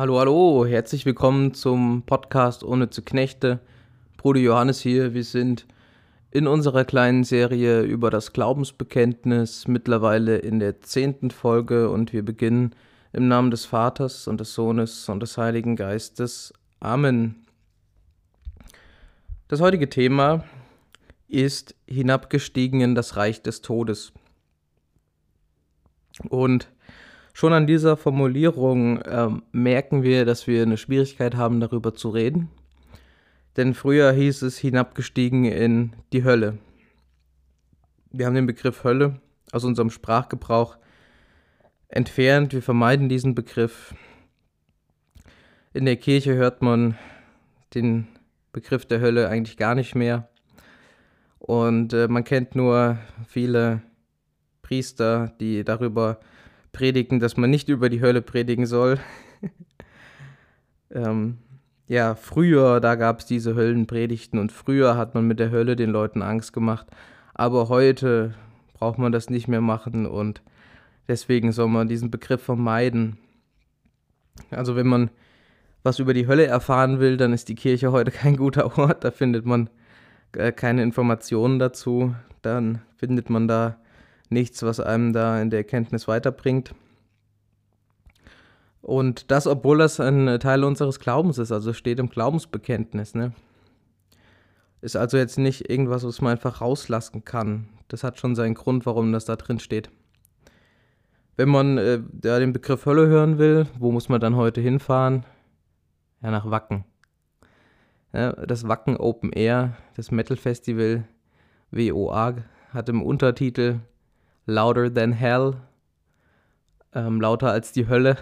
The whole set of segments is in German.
Hallo, hallo, herzlich willkommen zum Podcast Ohne zu Knechte. Bruder Johannes hier, wir sind in unserer kleinen Serie über das Glaubensbekenntnis mittlerweile in der zehnten Folge und wir beginnen im Namen des Vaters und des Sohnes und des Heiligen Geistes. Amen. Das heutige Thema ist hinabgestiegen in das Reich des Todes. Und schon an dieser Formulierung äh, merken wir, dass wir eine Schwierigkeit haben, darüber zu reden. Denn früher hieß es hinabgestiegen in die Hölle. Wir haben den Begriff Hölle aus unserem Sprachgebrauch entfernt. Wir vermeiden diesen Begriff. In der Kirche hört man den Begriff der Hölle eigentlich gar nicht mehr. Und äh, man kennt nur viele Priester, die darüber predigen, dass man nicht über die Hölle predigen soll. ähm, ja, früher, da gab es diese Höllenpredigten und früher hat man mit der Hölle den Leuten Angst gemacht. Aber heute braucht man das nicht mehr machen und deswegen soll man diesen Begriff vermeiden. Also wenn man was über die Hölle erfahren will, dann ist die Kirche heute kein guter Ort. Da findet man äh, keine Informationen dazu. Dann findet man da nichts, was einem da in der Erkenntnis weiterbringt. Und das, obwohl das ein Teil unseres Glaubens ist, also steht im Glaubensbekenntnis. Ne? Ist also jetzt nicht irgendwas, was man einfach rauslassen kann. Das hat schon seinen Grund, warum das da drin steht. Wenn man äh, ja, den Begriff Hölle hören will, wo muss man dann heute hinfahren? Ja, nach Wacken. Ja, das Wacken Open Air, das Metal Festival WOA, hat im Untertitel Louder Than Hell, ähm, lauter als die Hölle.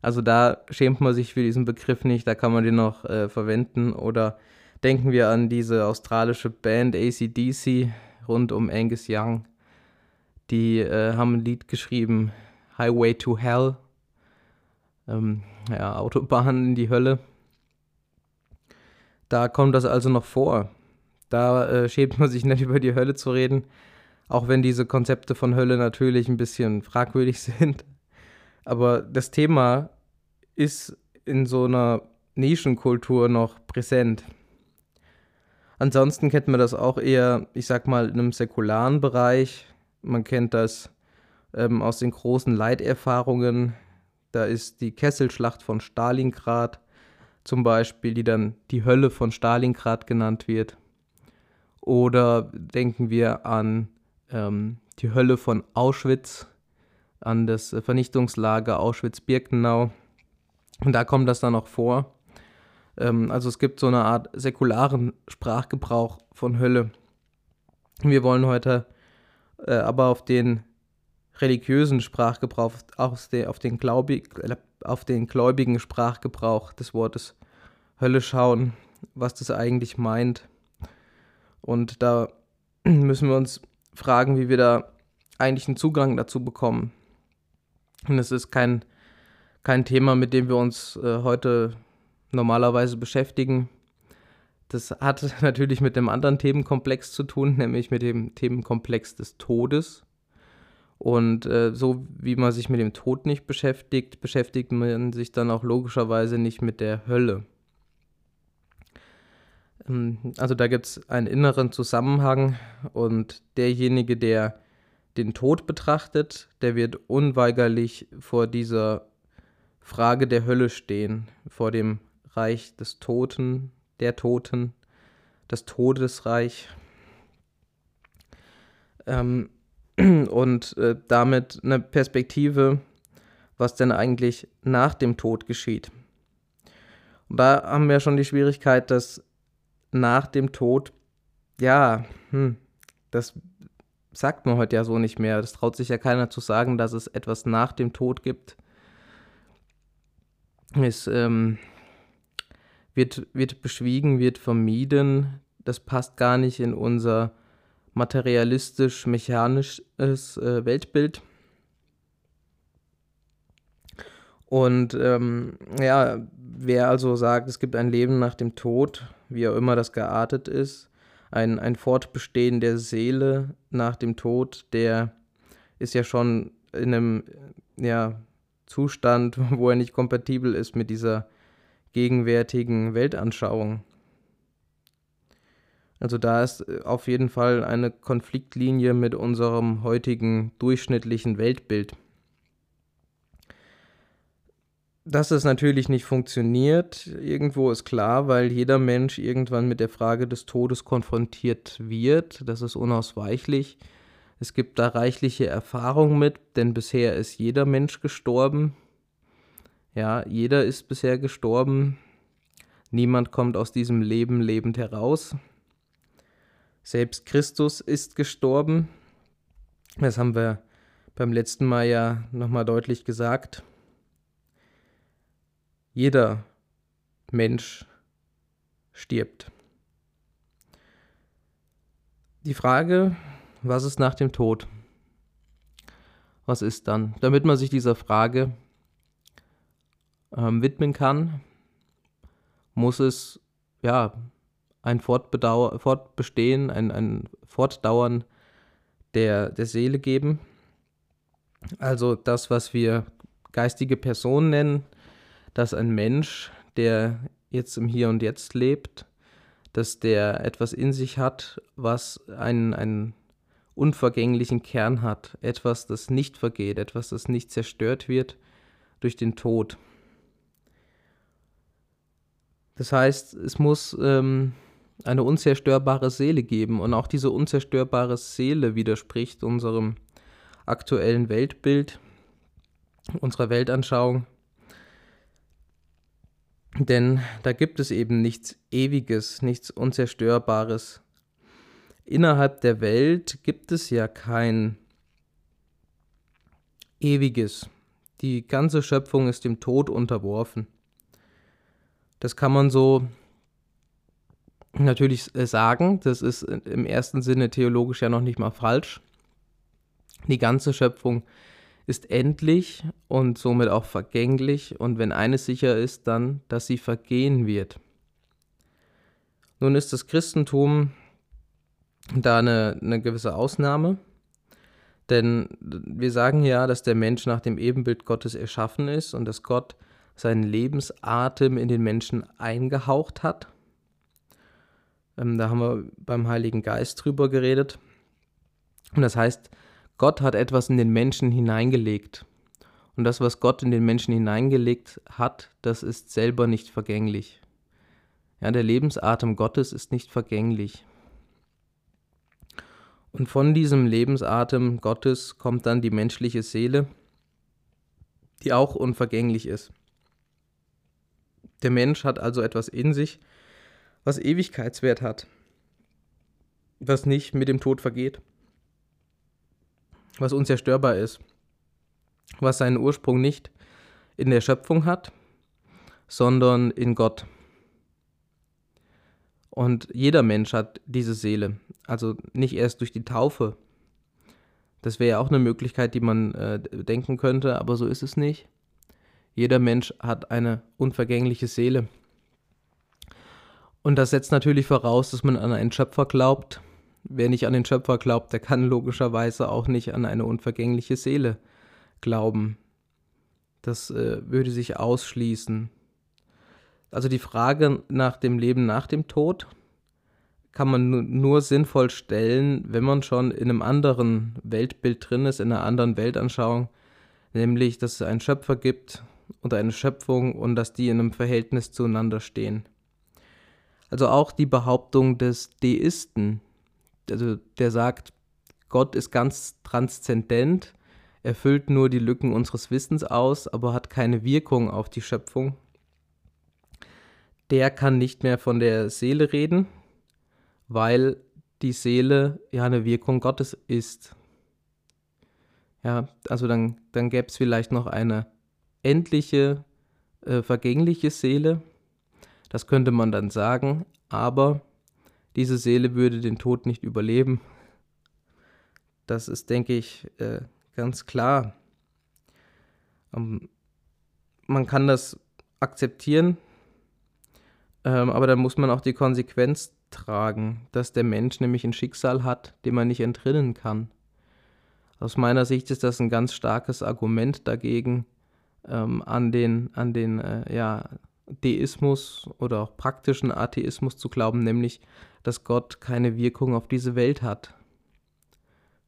Also da schämt man sich für diesen Begriff nicht, da kann man den noch äh, verwenden. Oder denken wir an diese australische Band ACDC rund um Angus Young. Die äh, haben ein Lied geschrieben, Highway to Hell. Ähm, ja, Autobahn in die Hölle. Da kommt das also noch vor. Da äh, schämt man sich nicht über die Hölle zu reden, auch wenn diese Konzepte von Hölle natürlich ein bisschen fragwürdig sind. Aber das Thema ist in so einer Nischenkultur noch präsent. Ansonsten kennt man das auch eher, ich sag mal, in einem säkularen Bereich. Man kennt das ähm, aus den großen Leiterfahrungen. Da ist die Kesselschlacht von Stalingrad zum Beispiel, die dann die Hölle von Stalingrad genannt wird. Oder denken wir an ähm, die Hölle von Auschwitz, an das Vernichtungslager Auschwitz-Birkenau. Und da kommt das dann auch vor. Ähm, also es gibt so eine Art säkularen Sprachgebrauch von Hölle. Wir wollen heute äh, aber auf den religiösen Sprachgebrauch, auf den, auf, den Glaubig, auf den gläubigen Sprachgebrauch des Wortes Hölle schauen, was das eigentlich meint. Und da müssen wir uns fragen, wie wir da eigentlich einen Zugang dazu bekommen. Und es ist kein, kein Thema, mit dem wir uns äh, heute normalerweise beschäftigen. Das hat natürlich mit dem anderen Themenkomplex zu tun, nämlich mit dem Themenkomplex des Todes. Und äh, so wie man sich mit dem Tod nicht beschäftigt, beschäftigt man sich dann auch logischerweise nicht mit der Hölle. Ähm, also da gibt es einen inneren Zusammenhang und derjenige, der den Tod betrachtet, der wird unweigerlich vor dieser Frage der Hölle stehen, vor dem Reich des Toten, der Toten, das Todesreich. Ähm, und äh, damit eine Perspektive, was denn eigentlich nach dem Tod geschieht. Und da haben wir schon die Schwierigkeit, dass nach dem Tod, ja, hm, das sagt man heute ja so nicht mehr. Das traut sich ja keiner zu sagen, dass es etwas nach dem Tod gibt. Es ähm, wird, wird beschwiegen, wird vermieden. Das passt gar nicht in unser materialistisch-mechanisches äh, Weltbild. Und ähm, ja, wer also sagt, es gibt ein Leben nach dem Tod, wie auch immer das geartet ist, ein, ein Fortbestehen der Seele nach dem Tod, der ist ja schon in einem ja, Zustand, wo er nicht kompatibel ist mit dieser gegenwärtigen Weltanschauung. Also da ist äh, auf jeden Fall eine Konfliktlinie mit unserem heutigen durchschnittlichen Weltbild. Dass es natürlich nicht funktioniert, irgendwo ist klar, weil jeder Mensch irgendwann mit der Frage des Todes konfrontiert wird. Das ist unausweichlich. Es gibt da reichliche Erfahrung mit, denn bisher ist jeder Mensch gestorben. Ja, jeder ist bisher gestorben. Niemand kommt aus diesem Leben lebend heraus. Selbst Christus ist gestorben. Das haben wir beim letzten Mal ja nochmal deutlich gesagt. Jeder Mensch stirbt. Die Frage, was ist nach dem Tod? Was ist dann? Damit man sich dieser Frage ähm, widmen kann, muss es ja ein Fortbestehen, ein, ein Fortdauern der, der Seele geben. Also das, was wir geistige Person nennen, dass ein Mensch, der jetzt im Hier und Jetzt lebt, dass der etwas in sich hat, was einen, einen unvergänglichen Kern hat, etwas, das nicht vergeht, etwas, das nicht zerstört wird durch den Tod. Das heißt, es muss ähm, eine unzerstörbare Seele geben und auch diese unzerstörbare Seele widerspricht unserem aktuellen Weltbild, unserer Weltanschauung. Denn da gibt es eben nichts Ewiges, nichts Unzerstörbares. Innerhalb der Welt gibt es ja kein Ewiges. Die ganze Schöpfung ist dem Tod unterworfen. Das kann man so natürlich äh, sagen, das ist im ersten Sinne theologisch ja noch nicht mal falsch. Die ganze Schöpfung ist endlich und somit auch vergänglich und wenn eines sicher ist, dann, dass sie vergehen wird. Nun ist das Christentum da eine, eine gewisse Ausnahme, denn wir sagen ja, dass der Mensch nach dem Ebenbild Gottes erschaffen ist und dass Gott seinen Lebensatem in den Menschen eingehaucht hat. Ähm, da haben wir beim Heiligen Geist drüber geredet. Und das heißt, Gott hat etwas in den Menschen hineingelegt. Und das, was Gott in den Menschen hineingelegt hat, das ist selber nicht vergänglich. Ja, der Lebensatem Gottes ist nicht vergänglich. Und von diesem Lebensatem Gottes kommt dann die menschliche Seele, die auch unvergänglich ist. Der Mensch hat also etwas in sich, was Ewigkeitswert hat, was nicht mit dem Tod vergeht was unzerstörbar ist, was seinen Ursprung nicht in der Schöpfung hat, sondern in Gott. Und jeder Mensch hat diese Seele, also nicht erst durch die Taufe. Das wäre ja auch eine Möglichkeit, die man äh, denken könnte, aber so ist es nicht. Jeder Mensch hat eine unvergängliche Seele. Und das setzt natürlich voraus, dass man an einen Schöpfer glaubt, Wer nicht an den Schöpfer glaubt, der kann logischerweise auch nicht an eine unvergängliche Seele glauben. Das äh, würde sich ausschließen. Also die Frage nach dem Leben nach dem Tod kann man nur sinnvoll stellen, wenn man schon in einem anderen Weltbild drin ist, in einer anderen Weltanschauung, nämlich dass es einen Schöpfer gibt und eine Schöpfung und dass die in einem Verhältnis zueinander stehen. Also auch die Behauptung des Deisten, also der sagt, Gott ist ganz transzendent, erfüllt nur die Lücken unseres Wissens aus, aber hat keine Wirkung auf die Schöpfung. Der kann nicht mehr von der Seele reden, weil die Seele ja eine Wirkung Gottes ist. Ja, also dann, dann gäbe es vielleicht noch eine endliche, äh, vergängliche Seele. Das könnte man dann sagen, aber diese Seele würde den Tod nicht überleben. Das ist, denke ich, äh, ganz klar. Ähm, man kann das akzeptieren, ähm, aber dann muss man auch die Konsequenz tragen, dass der Mensch nämlich ein Schicksal hat, dem man nicht entrinnen kann. Aus meiner Sicht ist das ein ganz starkes Argument dagegen, ähm, an den, an den äh, ja, Deismus oder auch praktischen Atheismus zu glauben, nämlich, dass Gott keine Wirkung auf diese Welt hat.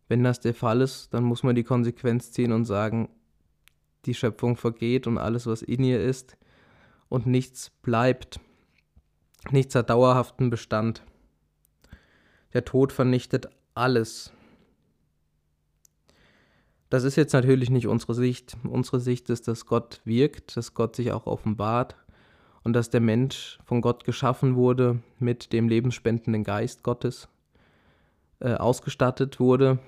Wenn das der Fall ist, dann muss man die Konsequenz ziehen und sagen, die Schöpfung vergeht und alles, was in ihr ist, und nichts bleibt. Nichts hat dauerhaften Bestand. Der Tod vernichtet alles. Das ist jetzt natürlich nicht unsere Sicht. Unsere Sicht ist, dass Gott wirkt, dass Gott sich auch offenbart und dass der Mensch von Gott geschaffen wurde, mit dem lebensspendenden Geist Gottes äh, ausgestattet wurde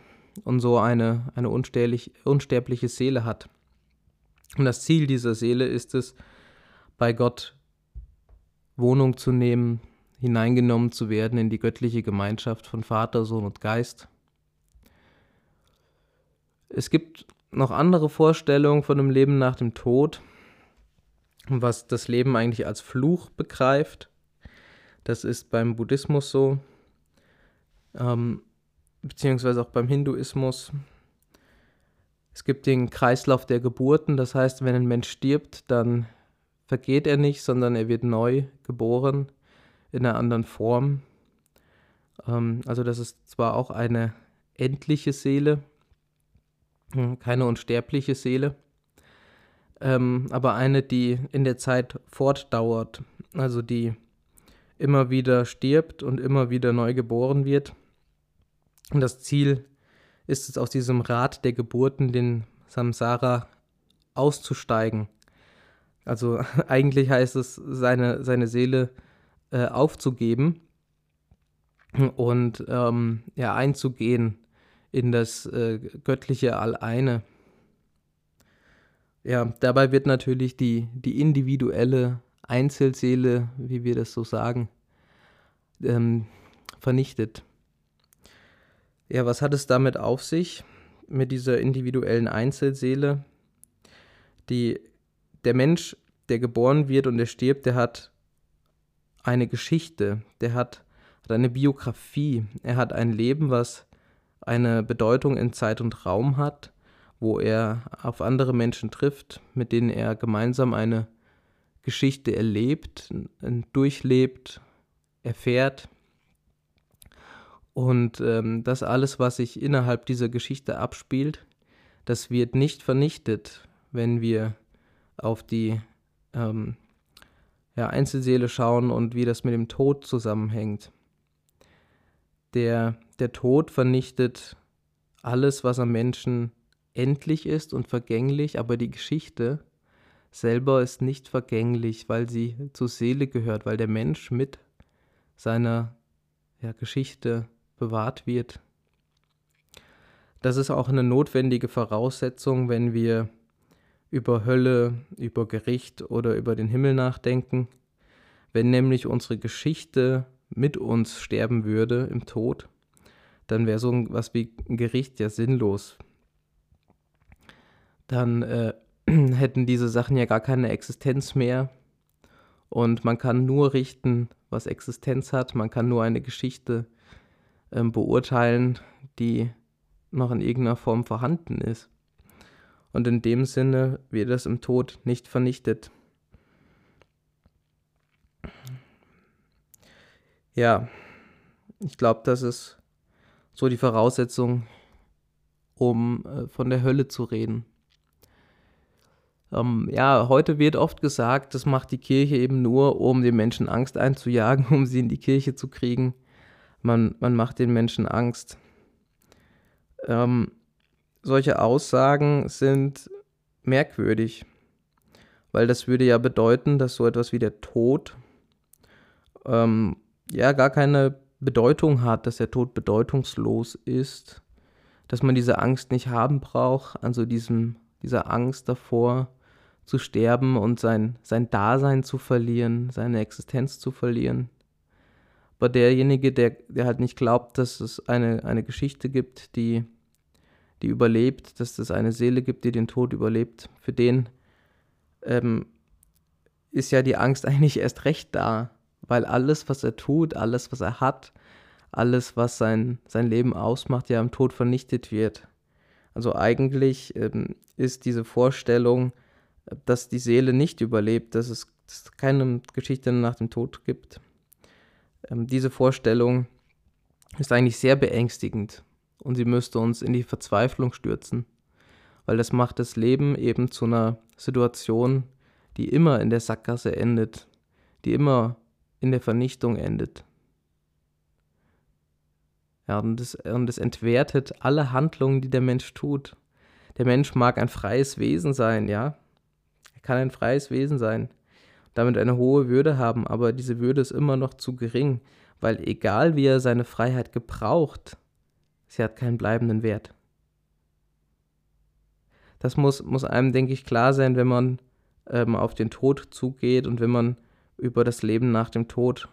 und so eine, eine unsterblich, unsterbliche Seele hat. Und das Ziel dieser Seele ist es, bei Gott Wohnung zu nehmen, hineingenommen zu werden in die göttliche Gemeinschaft von Vater, Sohn und Geist. Es gibt noch andere Vorstellungen von dem Leben nach dem Tod, was das Leben eigentlich als Fluch begreift. Das ist beim Buddhismus so, ähm, beziehungsweise auch beim Hinduismus. Es gibt den Kreislauf der Geburten, das heißt, wenn ein Mensch stirbt, dann vergeht er nicht, sondern er wird neu geboren in einer anderen Form. Ähm, also das ist zwar auch eine endliche Seele, hm, keine unsterbliche Seele, ähm, aber eine, die in der Zeit fortdauert, also die immer wieder stirbt und immer wieder neu geboren wird. Und das Ziel ist es, aus diesem Rad der Geburten, den Samsara, auszusteigen also eigentlich heißt es, seine, seine Seele äh, aufzugeben und ähm, ja, einzugehen in das äh, göttliche Alleine. Ja, dabei wird natürlich die, die individuelle Einzelseele, wie wir das so sagen, ähm, vernichtet. Ja, was hat es damit auf sich, mit dieser individuellen Einzelseele? Die der Mensch, der geboren wird und der stirbt, der hat eine Geschichte, der hat, hat eine Biografie, er hat ein Leben, was eine Bedeutung in Zeit und Raum hat, wo er auf andere Menschen trifft, mit denen er gemeinsam eine Geschichte erlebt, durchlebt, erfährt. Und ähm, das alles, was sich innerhalb dieser Geschichte abspielt, das wird nicht vernichtet, wenn wir auf die ähm, ja, Einzelseele schauen und wie das mit dem Tod zusammenhängt. Der, der Tod vernichtet alles, was am Menschen endlich ist und vergänglich, aber die Geschichte selber ist nicht vergänglich, weil sie zur Seele gehört, weil der Mensch mit seiner ja, Geschichte bewahrt wird. Das ist auch eine notwendige Voraussetzung, wenn wir über Hölle, über Gericht oder über den Himmel nachdenken. Wenn nämlich unsere Geschichte mit uns sterben würde im Tod, dann wäre so was wie ein Gericht ja sinnlos. Dann äh, hätten diese Sachen ja gar keine Existenz mehr. Und man kann nur richten, was Existenz hat. Man kann nur eine Geschichte äh, beurteilen, die noch in irgendeiner Form vorhanden ist und in dem Sinne wird es im Tod nicht vernichtet. Ja, ich glaube, das ist so die Voraussetzung, um äh, von der Hölle zu reden. Ähm, ja, heute wird oft gesagt, das macht die Kirche eben nur, um den Menschen Angst einzujagen, um sie in die Kirche zu kriegen. Man, man macht den Menschen Angst. Ähm, solche Aussagen sind merkwürdig, weil das würde ja bedeuten, dass so etwas wie der Tod ähm, ja gar keine Bedeutung hat, dass der Tod bedeutungslos ist, dass man diese Angst nicht haben braucht, also diesem, dieser Angst davor zu sterben und sein, sein Dasein zu verlieren, seine Existenz zu verlieren. Aber derjenige, der, der halt nicht glaubt, dass es eine, eine Geschichte gibt, die die überlebt, dass es eine Seele gibt, die den Tod überlebt, für den ähm, ist ja die Angst eigentlich erst recht da, weil alles, was er tut, alles, was er hat, alles, was sein, sein Leben ausmacht, ja im Tod vernichtet wird. Also eigentlich ähm, ist diese Vorstellung dass die Seele nicht überlebt, dass es, keine Geschichte nach dem Tod gibt. Ähm, diese Vorstellung ist eigentlich sehr beängstigend und sie müsste uns in die Verzweiflung stürzen, weil das macht das Leben eben zu einer Situation, die immer in der Sackgasse endet, die immer in der Vernichtung endet. Ja, und es, und es entwertet alle Handlungen, die der Mensch tut. Der Mensch mag ein freies Wesen sein, ja. Kann ein freies Wesen sein, damit eine hohe Würde haben, aber diese Würde ist immer noch zu gering, weil egal wie er seine Freiheit gebraucht, sie hat keinen bleibenden Wert. Das muss, muss einem, denke ich, klar sein, wenn man ähm, auf den Tod zugeht und wenn man über das Leben nach dem Tod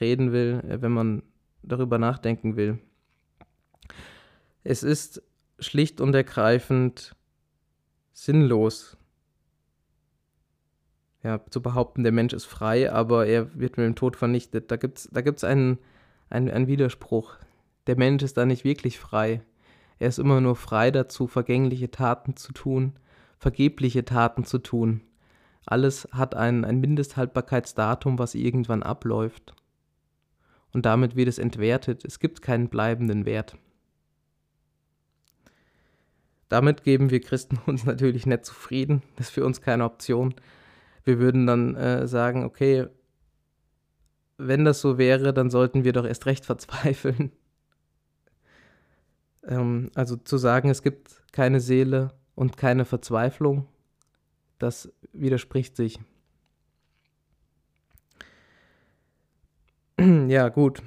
reden will, äh, wenn man darüber nachdenken will. Es ist schlicht und ergreifend sinnlos, ja, zu behaupten, der Mensch ist frei, aber er wird mit dem Tod vernichtet. Da gibt es da gibt's einen, einen, einen Widerspruch. Der Mensch ist da nicht wirklich frei. Er ist immer nur frei dazu, vergängliche Taten zu tun, vergebliche Taten zu tun. Alles hat ein, ein Mindesthaltbarkeitsdatum, was irgendwann abläuft. Und damit wird es entwertet. Es gibt keinen bleibenden Wert. Damit geben wir Christen uns natürlich nicht zufrieden. Das ist für uns keine Option. Wir würden dann äh, sagen, okay, wenn das so wäre, dann sollten wir doch erst recht verzweifeln. Ähm, also zu sagen, es gibt keine Seele und keine Verzweiflung, das widerspricht sich. ja, gut.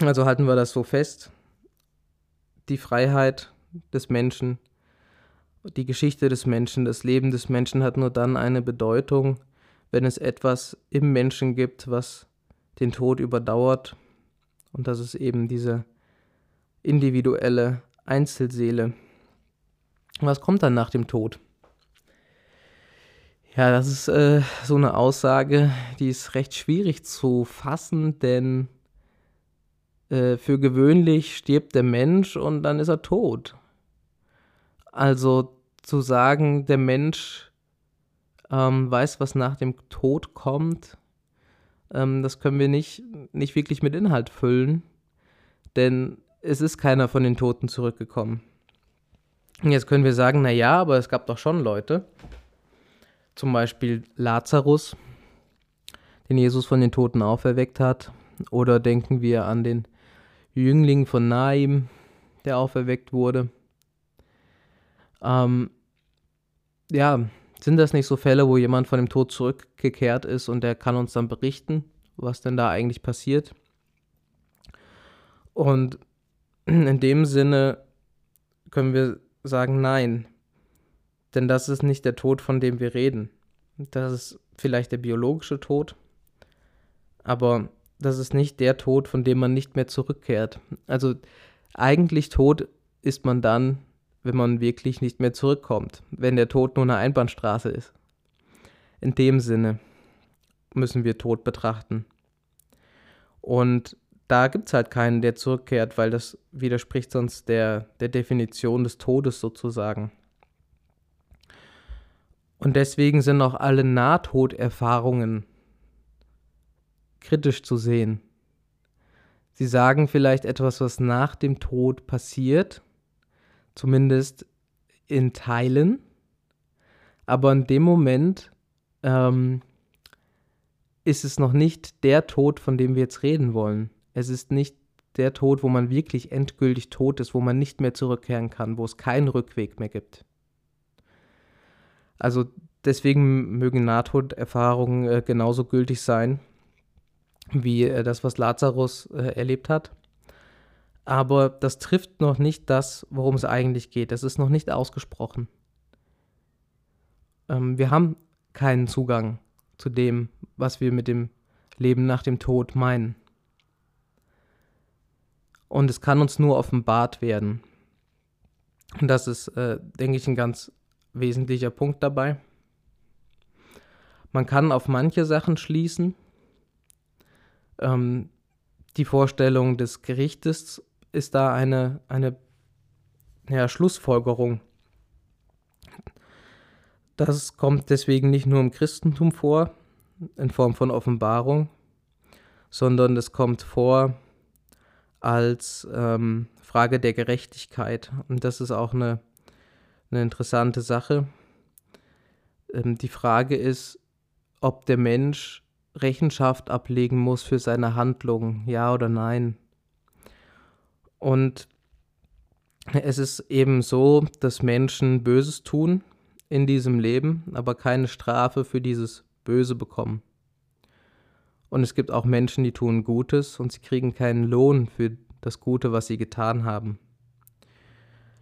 Also halten wir das so fest. Die Freiheit des Menschen, die Geschichte des Menschen, das Leben des Menschen hat nur dann eine Bedeutung, wenn es etwas im Menschen gibt, was den Tod überdauert. Und das ist eben diese individuelle Einzelseele. Was kommt dann nach dem Tod? Ja, das ist äh, so eine Aussage, die ist recht schwierig zu fassen, denn äh, für gewöhnlich stirbt der Mensch und dann ist er tot. Also zu sagen, der Mensch ähm, weiß, was nach dem Tod kommt, ähm, das können wir nicht, nicht wirklich mit Inhalt füllen, denn es ist keiner von den Toten zurückgekommen. Jetzt können wir sagen, na ja, aber es gab doch schon Leute, zum Beispiel Lazarus, den Jesus von den Toten auferweckt hat, oder denken wir an den Jüngling von Naim, der auferweckt wurde. Ähm, ja, sind das nicht so Fälle, wo jemand von dem Tod zurückgekehrt ist und der kann uns dann berichten, was denn da eigentlich passiert? Und in dem Sinne können wir sagen, nein, denn das ist nicht der Tod, von dem wir reden. Das ist vielleicht der biologische Tod, aber das ist nicht der Tod, von dem man nicht mehr zurückkehrt. Also eigentlich tot ist man dann, wenn man wirklich nicht mehr zurückkommt, wenn der Tod nur eine Einbahnstraße ist. In dem Sinne müssen wir Tod betrachten. Und da gibt es halt keinen, der zurückkehrt, weil das widerspricht sonst der, der Definition des Todes sozusagen. Und deswegen sind auch alle Nahtoderfahrungen kritisch zu sehen. Sie sagen vielleicht etwas, was nach dem Tod passiert, zumindest in Teilen, aber in dem Moment ähm, ist es noch nicht der Tod, von dem wir jetzt reden wollen. Es ist nicht der Tod, wo man wirklich endgültig tot ist, wo man nicht mehr zurückkehren kann, wo es keinen Rückweg mehr gibt. Also deswegen mögen Nahtoderfahrungen äh, genauso gültig sein wie äh, das, was Lazarus äh, erlebt hat. Aber das trifft noch nicht das, worum es eigentlich geht. Das ist noch nicht ausgesprochen. Ähm, wir haben keinen Zugang zu dem, was wir mit dem Leben nach dem Tod meinen. Und es kann uns nur offenbart werden. Und das ist, äh, denke ich, ein ganz wesentlicher Punkt dabei. Man kann auf manche Sachen schließen. Ähm, die Vorstellung des Gerichtes ist da eine, eine ja, Schlussfolgerung. Das kommt deswegen nicht nur im Christentum vor, in Form von Offenbarung, sondern es kommt vor als ähm, Frage der Gerechtigkeit. Und das ist auch eine, eine interessante Sache. Ähm, die Frage ist, ob der Mensch Rechenschaft ablegen muss für seine Handlungen, ja oder nein. Und es ist eben so, dass Menschen Böses tun in diesem Leben, aber keine Strafe für dieses Böse bekommen. Und es gibt auch Menschen, die tun Gutes und sie kriegen keinen Lohn für das Gute, was sie getan haben.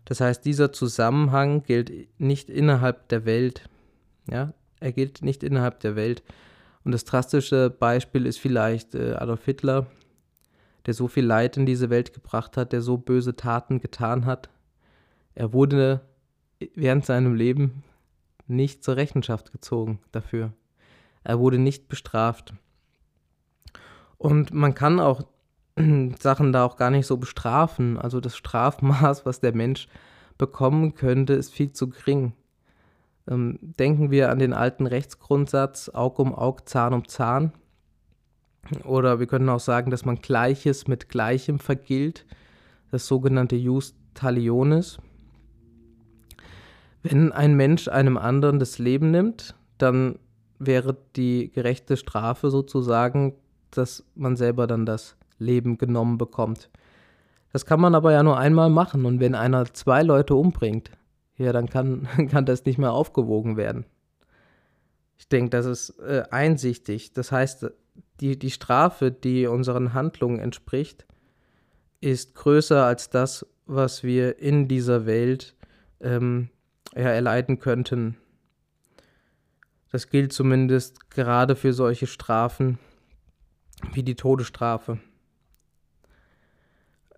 Das heißt, dieser Zusammenhang gilt nicht innerhalb der Welt. Ja, er gilt nicht innerhalb der Welt. Und das drastische Beispiel ist vielleicht äh, Adolf Hitler, der so viel Leid in diese Welt gebracht hat, der so böse Taten getan hat. Er wurde während seinem Leben nicht zur Rechenschaft gezogen dafür. Er wurde nicht bestraft. Und man kann auch Sachen da auch gar nicht so bestrafen. Also das Strafmaß, was der Mensch bekommen könnte, ist viel zu gering. Ähm, denken wir an den alten Rechtsgrundsatz Aug um Aug, Zahn um Zahn. Oder wir können auch sagen, dass man Gleiches mit Gleichem vergilt, das sogenannte Jus Talionis. Wenn ein Mensch einem anderen das Leben nimmt, dann wäre die gerechte Strafe sozusagen, dass man selber dann das Leben genommen bekommt. Das kann man aber ja nur einmal machen und wenn einer zwei Leute umbringt, ja, dann kann, kann das nicht mehr aufgewogen werden. Ich denke, das ist äh, einsichtig. Das heißt, die, die Strafe, die unseren Handlungen entspricht, ist größer als das, was wir in dieser Welt ähm, ja, erleiden könnten. Das gilt zumindest gerade für solche Strafen, wie die Todesstrafe.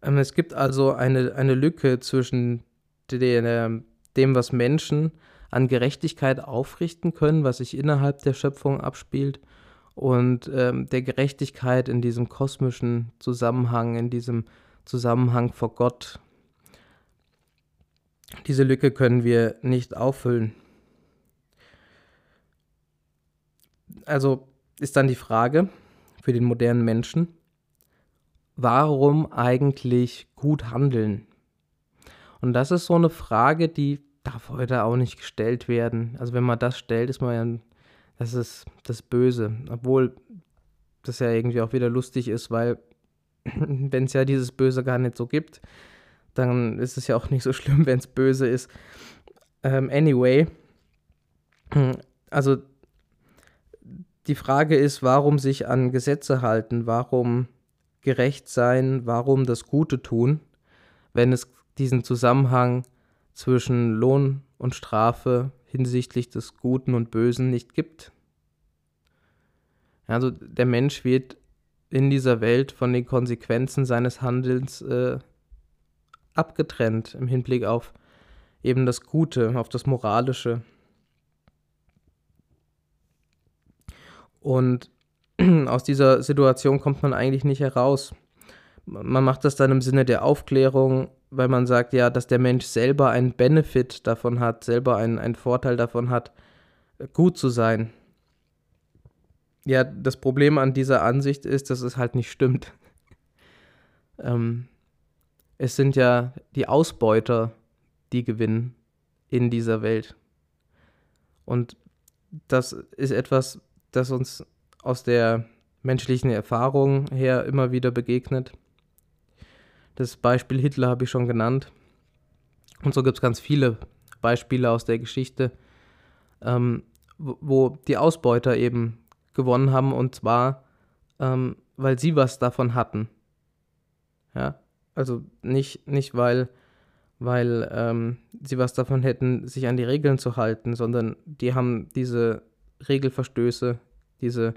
Ähm, es gibt also eine, eine Lücke zwischen der, dem, was Menschen an Gerechtigkeit aufrichten können, was sich innerhalb der Schöpfung abspielt, und ähm, der Gerechtigkeit in diesem kosmischen Zusammenhang, in diesem Zusammenhang vor Gott. Diese Lücke können wir nicht auffüllen. Also ist dann die Frage, für den modernen Menschen. Warum eigentlich gut handeln? Und das ist so eine Frage, die darf heute auch nicht gestellt werden. Also wenn man das stellt, ist man ja, das ist das Böse. Obwohl das ja irgendwie auch wieder lustig ist, weil wenn es ja dieses Böse gar nicht so gibt, dann ist es ja auch nicht so schlimm, wenn es böse ist. Ähm, anyway, also die Frage ist, warum sich an Gesetze halten, warum gerecht sein, warum das Gute tun, wenn es diesen Zusammenhang zwischen Lohn und Strafe hinsichtlich des Guten und Bösen nicht gibt. Also der Mensch wird in dieser Welt von den Konsequenzen seines Handelns äh, abgetrennt im Hinblick auf eben das Gute, auf das Moralische. Und aus dieser Situation kommt man eigentlich nicht heraus. Man macht das dann im Sinne der Aufklärung, weil man sagt, ja, dass der Mensch selber einen Benefit davon hat, selber einen, einen Vorteil davon hat, gut zu sein. Ja, das Problem an dieser Ansicht ist, dass es halt nicht stimmt. ähm, es sind ja die Ausbeuter, die gewinnen in dieser Welt. Und das ist etwas, das uns aus der menschlichen Erfahrung her immer wieder begegnet. Das Beispiel Hitler habe ich schon genannt. Und so gibt es ganz viele Beispiele aus der Geschichte, ähm, wo die Ausbeuter eben gewonnen haben und zwar, ähm, weil sie was davon hatten. Ja, also nicht, nicht weil, weil ähm, sie was davon hätten, sich an die Regeln zu halten, sondern die haben diese Regelverstöße, diese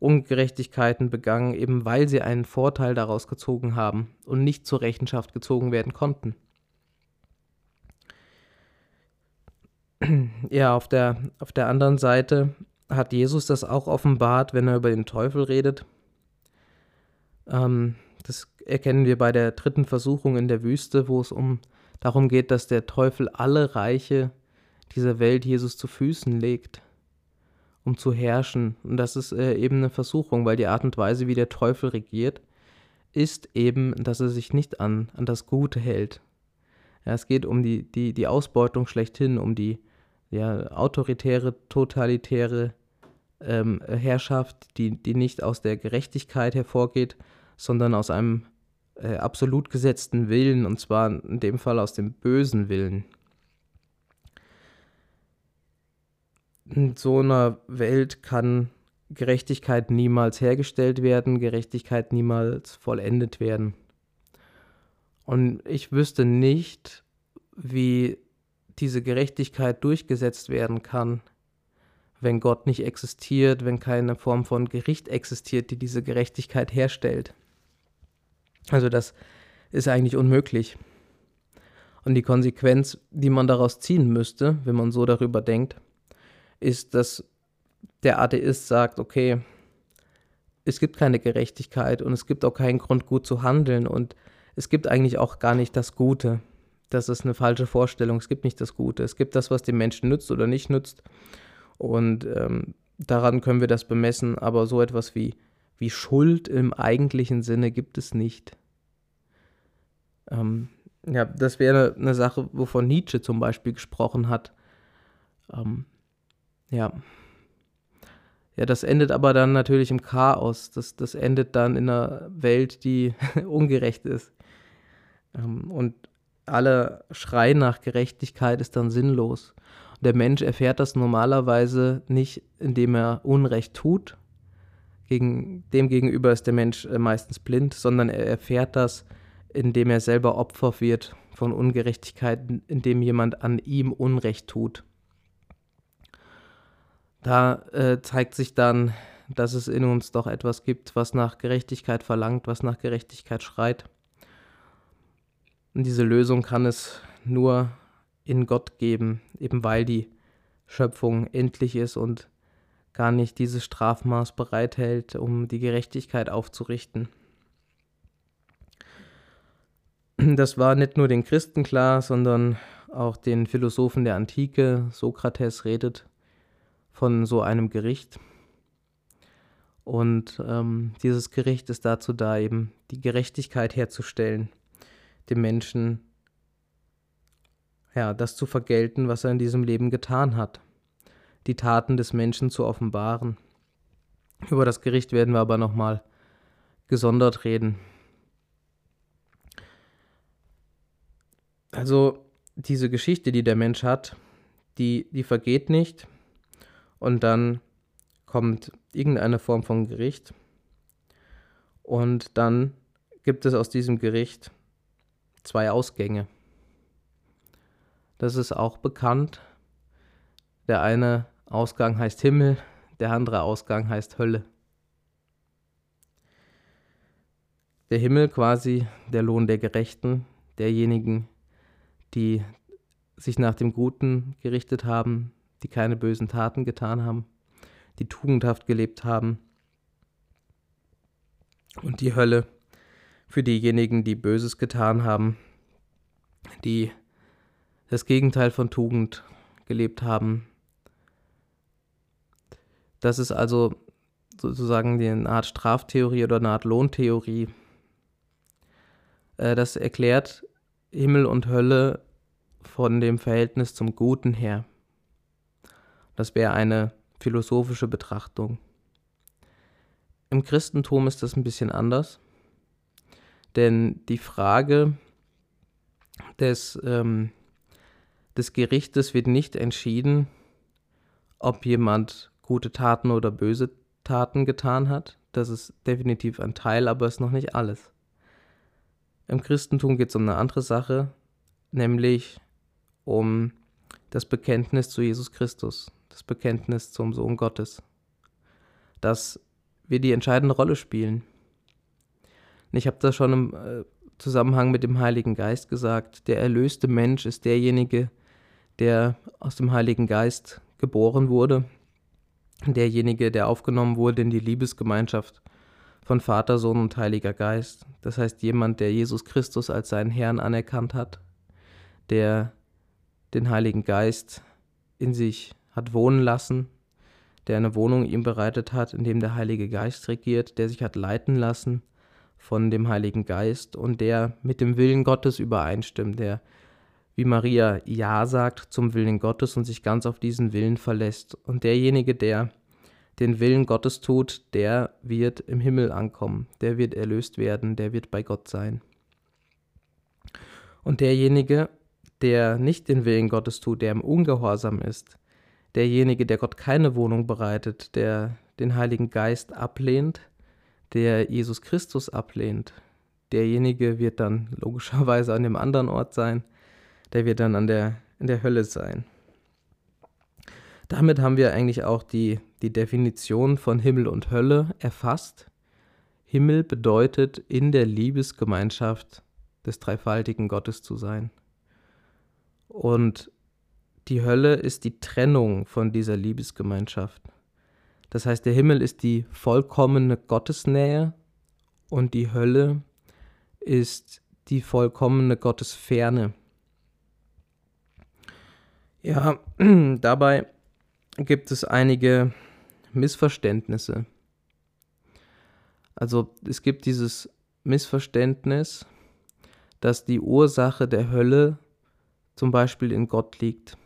Ungerechtigkeiten begangen, eben weil sie einen Vorteil daraus gezogen haben und nicht zur Rechenschaft gezogen werden konnten. Ja, auf der, auf der anderen Seite hat Jesus das auch offenbart, wenn er über den Teufel redet. Ähm, das erkennen wir bei der dritten Versuchung in der Wüste, wo es um darum geht, dass der Teufel alle Reiche dieser Welt Jesus zu Füßen legt, um zu herrschen. Und das ist äh, eben eine Versuchung, weil die Art und Weise, wie der Teufel regiert, ist eben, dass er sich nicht an, an das Gute hält. Ja, es geht um die, die, die Ausbeutung schlechthin, um die ja, autoritäre, totalitäre ähm, Herrschaft, die, die nicht aus der Gerechtigkeit hervorgeht, sondern aus einem äh, absolut gesetzten Willen, und zwar in dem Fall aus dem bösen Willen. In so einer Welt kann Gerechtigkeit niemals hergestellt werden, Gerechtigkeit niemals vollendet werden. Und ich wüsste nicht, wie diese Gerechtigkeit durchgesetzt werden kann, wenn Gott nicht existiert, wenn keine Form von Gericht existiert, die diese Gerechtigkeit herstellt. Also das ist eigentlich unmöglich. Und die Konsequenz, die man daraus ziehen müsste, wenn man so darüber denkt, ist, dass der Atheist sagt, okay, es gibt keine Gerechtigkeit und es gibt auch keinen Grund, gut zu handeln und es gibt eigentlich auch gar nicht das Gute. Das ist eine falsche Vorstellung. Es gibt nicht das Gute. Es gibt das, was den Menschen nützt oder nicht nützt. Und ähm, daran können wir das bemessen. Aber so etwas wie, wie Schuld im eigentlichen Sinne gibt es nicht. Ähm, ja, das wäre eine Sache, wovon Nietzsche zum Beispiel gesprochen hat. Ähm, ja. Ja, das endet aber dann natürlich im Chaos. Das, das endet dann in einer Welt, die ungerecht ist. Ähm, und alle Schrei nach Gerechtigkeit ist dann sinnlos. Und der Mensch erfährt das normalerweise nicht, indem er Unrecht tut. Gegen, dem gegenüber ist der Mensch äh, meistens blind, sondern er erfährt das, indem er selber Opfer wird von Ungerechtigkeit, indem jemand an ihm Unrecht tut. Da äh, zeigt sich dann, dass es in uns doch etwas gibt, was nach Gerechtigkeit verlangt, was nach Gerechtigkeit schreit. Und diese Lösung kann es nur in Gott geben, eben weil die Schöpfung endlich ist und gar nicht dieses Strafmaß bereithält, um die Gerechtigkeit aufzurichten. Das war nicht nur den Christen klar, sondern auch den Philosophen der Antike. Sokrates redet von so einem Gericht. Und ähm, dieses Gericht ist dazu da, eben die Gerechtigkeit herzustellen dem Menschen ja, das zu vergelten, was er in diesem Leben getan hat, die Taten des Menschen zu offenbaren. Über das Gericht werden wir aber nochmal gesondert reden. Also diese Geschichte, die der Mensch hat, die, die vergeht nicht und dann kommt irgendeine Form von Gericht und dann gibt es aus diesem Gericht zwei Ausgänge. Das ist auch bekannt. Der eine Ausgang heißt Himmel, der andere Ausgang heißt Hölle. Der Himmel quasi der Lohn der Gerechten, derjenigen, die sich nach dem Guten gerichtet haben, die keine bösen Taten getan haben, die tugendhaft gelebt haben. Und die Hölle für diejenigen, die Böses getan haben, die das Gegenteil von Tugend gelebt haben. Das ist also sozusagen eine Art Straftheorie oder eine Art Lohntheorie. Äh, das erklärt Himmel und Hölle von dem Verhältnis zum Guten her. Das wäre eine philosophische Betrachtung. Im Christentum ist das ein bisschen anders. Denn die Frage des, ähm, des Gerichtes wird nicht entschieden, ob jemand gute Taten oder böse Taten getan hat. Das ist definitiv ein Teil, aber ist noch nicht alles. Im Christentum geht es um eine andere Sache, nämlich um das Bekenntnis zu Jesus Christus, das Bekenntnis zum Sohn Gottes. Das wird die entscheidende Rolle spielen. Ich habe das schon im äh, Zusammenhang mit dem Heiligen Geist gesagt. Der erlöste Mensch ist derjenige, der aus dem Heiligen Geist geboren wurde, derjenige, der aufgenommen wurde in die Liebesgemeinschaft von Vater, Sohn und Heiliger Geist. Das heißt jemand, der Jesus Christus als seinen Herrn anerkannt hat, der den Heiligen Geist in sich hat wohnen lassen, der eine Wohnung ihm bereitet hat, in dem der Heilige Geist regiert, der sich hat leiten lassen von dem Heiligen Geist und der mit dem Willen Gottes übereinstimmt, der wie Maria Ja sagt zum Willen Gottes und sich ganz auf diesen Willen verlässt. Und derjenige, der den Willen Gottes tut, der wird im Himmel ankommen, der wird erlöst werden, der wird bei Gott sein. Und derjenige, der nicht den Willen Gottes tut, der im Ungehorsam ist, derjenige, der Gott keine Wohnung bereitet, der den Heiligen Geist ablehnt, der Jesus Christus ablehnt, derjenige wird dann logischerweise an dem anderen Ort sein, der wird dann an der, in der Hölle sein. Damit haben wir eigentlich auch die, die Definition von Himmel und Hölle erfasst. Himmel bedeutet, in der Liebesgemeinschaft des dreifaltigen Gottes zu sein. Und die Hölle ist die Trennung von dieser Liebesgemeinschaft. Das heißt, der Himmel ist die vollkommene Gottesnähe und die Hölle ist die vollkommene Gottesferne. Ja, dabei gibt es einige Missverständnisse. Also es gibt dieses Missverständnis, dass die Ursache der Hölle zum Beispiel in Gott liegt.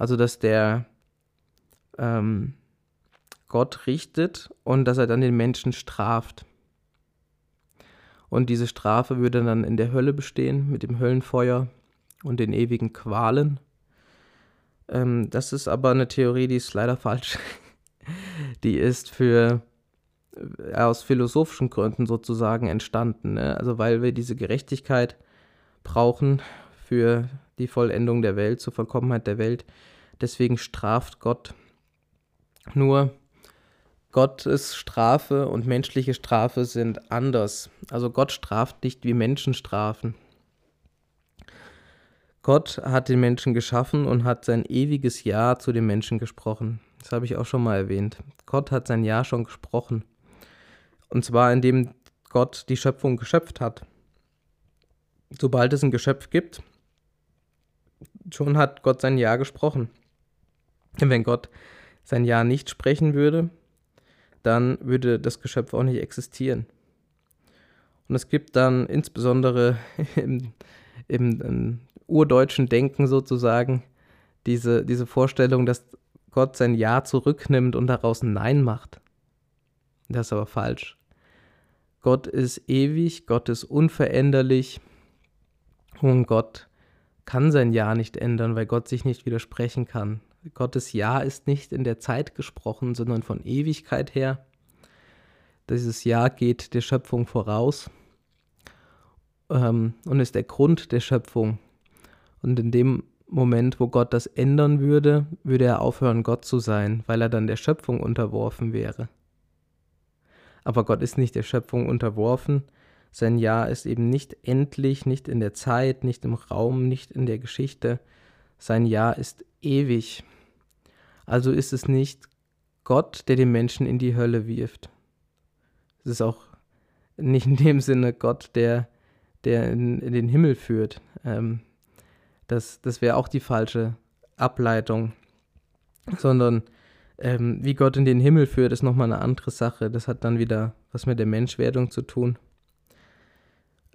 Also dass der ähm, Gott richtet und dass er dann den Menschen straft. Und diese Strafe würde dann in der Hölle bestehen mit dem Höllenfeuer und den ewigen Qualen. Ähm, das ist aber eine Theorie, die ist leider falsch. die ist für äh, aus philosophischen Gründen sozusagen entstanden. Ne? Also weil wir diese Gerechtigkeit brauchen für die Vollendung der Welt, zur Vollkommenheit der Welt. Deswegen straft Gott. Nur Gottes Strafe und menschliche Strafe sind anders. Also Gott straft nicht wie Menschen strafen. Gott hat den Menschen geschaffen und hat sein ewiges Ja zu den Menschen gesprochen. Das habe ich auch schon mal erwähnt. Gott hat sein Ja schon gesprochen. Und zwar indem Gott die Schöpfung geschöpft hat. Sobald es ein Geschöpf gibt, schon hat Gott sein Ja gesprochen. Und wenn Gott sein Ja nicht sprechen würde, dann würde das Geschöpf auch nicht existieren. Und es gibt dann insbesondere im, im, im urdeutschen Denken sozusagen diese, diese Vorstellung, dass Gott sein Ja zurücknimmt und daraus ein Nein macht. Das ist aber falsch. Gott ist ewig, Gott ist unveränderlich und Gott kann sein Ja nicht ändern, weil Gott sich nicht widersprechen kann. Gottes Ja ist nicht in der Zeit gesprochen, sondern von Ewigkeit her. Dieses Ja geht der Schöpfung voraus ähm, und ist der Grund der Schöpfung. Und in dem Moment, wo Gott das ändern würde, würde er aufhören, Gott zu sein, weil er dann der Schöpfung unterworfen wäre. Aber Gott ist nicht der Schöpfung unterworfen. Sein Ja ist eben nicht endlich, nicht in der Zeit, nicht im Raum, nicht in der Geschichte. Sein Ja ist ewig. Also ist es nicht Gott, der den Menschen in die Hölle wirft. Es ist auch nicht in dem Sinne Gott, der, der in, in den Himmel führt. Ähm, das das wäre auch die falsche Ableitung. Sondern ähm, wie Gott in den Himmel führt, ist nochmal eine andere Sache. Das hat dann wieder was mit der Menschwerdung zu tun.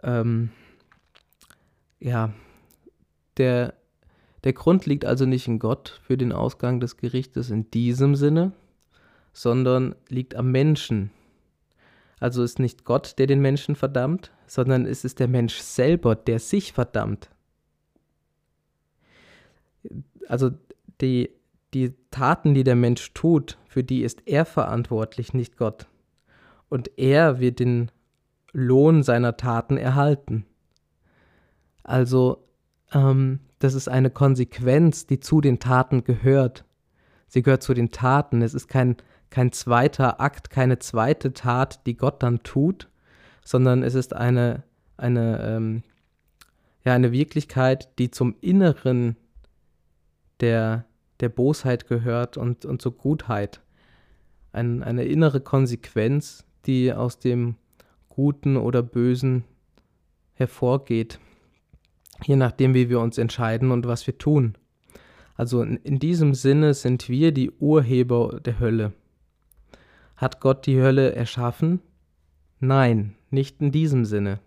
Ähm, ja, der, der Grund liegt also nicht in Gott für den Ausgang des Gerichtes in diesem Sinne, sondern liegt am Menschen. Also ist nicht Gott, der den Menschen verdammt, sondern es ist der Mensch selber, der sich verdammt. Also die, die Taten, die der Mensch tut, für die ist er verantwortlich, nicht Gott. Und er wird den Lohn seiner Taten erhalten. Also, ähm, das ist eine Konsequenz, die zu den Taten gehört. Sie gehört zu den Taten. Es ist kein, kein zweiter Akt, keine zweite Tat, die Gott dann tut, sondern es ist eine, eine, ähm, ja, eine Wirklichkeit, die zum Inneren der, der Bosheit gehört und, und zur Gutheit. Ein, eine innere Konsequenz, die aus dem Guten oder Bösen hervorgeht, je nachdem, wie wir uns entscheiden und was wir tun. Also in, in diesem Sinne sind wir die Urheber der Hölle. Hat Gott die Hölle erschaffen? Nein, nicht in diesem Sinne.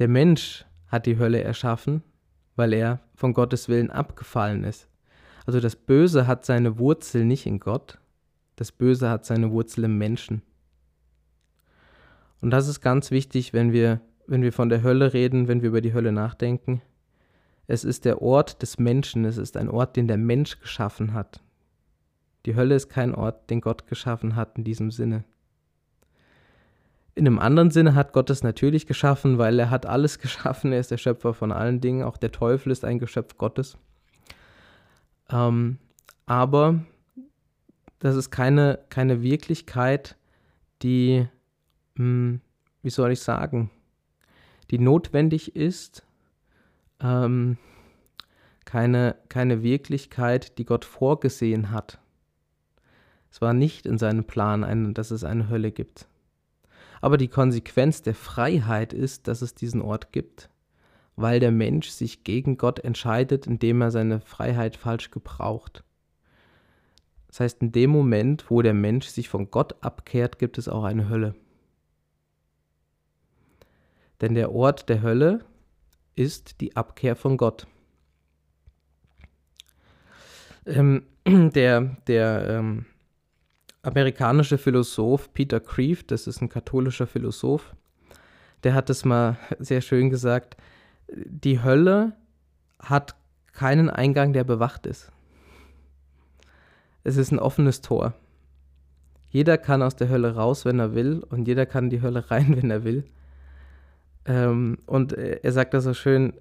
Der Mensch hat die Hölle erschaffen, weil er von Gottes Willen abgefallen ist. Also das Böse hat seine Wurzel nicht in Gott, das Böse hat seine Wurzel im Menschen. Und das ist ganz wichtig, wenn wir, wenn wir von der Hölle reden, wenn wir über die Hölle nachdenken. Es ist der Ort des Menschen, es ist ein Ort, den der Mensch geschaffen hat. Die Hölle ist kein Ort, den Gott geschaffen hat in diesem Sinne. In einem anderen Sinne hat Gott es natürlich geschaffen, weil er hat alles geschaffen, er ist der Schöpfer von allen Dingen, auch der Teufel ist ein Geschöpf Gottes. Ähm, aber das ist keine, keine Wirklichkeit, die, mh, hm, wie soll ich sagen, die notwendig ist, ähm, keine, keine Wirklichkeit, die Gott vorgesehen hat. Es war nicht in seinem Plan, ein, dass es eine Hölle gibt. Aber die Konsequenz der Freiheit ist, dass es diesen Ort gibt, weil der Mensch sich gegen Gott entscheidet, indem er seine Freiheit falsch gebraucht. Das heißt, in dem Moment, wo der Mensch sich von Gott abkehrt, gibt es auch eine Hölle. Denn der Ort der Hölle ist die Abkehr von Gott. Ähm, der der ähm, amerikanische Philosoph Peter Kreeft, das ist ein katholischer Philosoph, der hat es mal sehr schön gesagt, die Hölle hat keinen Eingang, der bewacht ist. Es ist ein offenes Tor. Jeder kann aus der Hölle raus, wenn er will, und jeder kann in die Hölle rein, wenn er will. Ähm, und er sagt da so schön,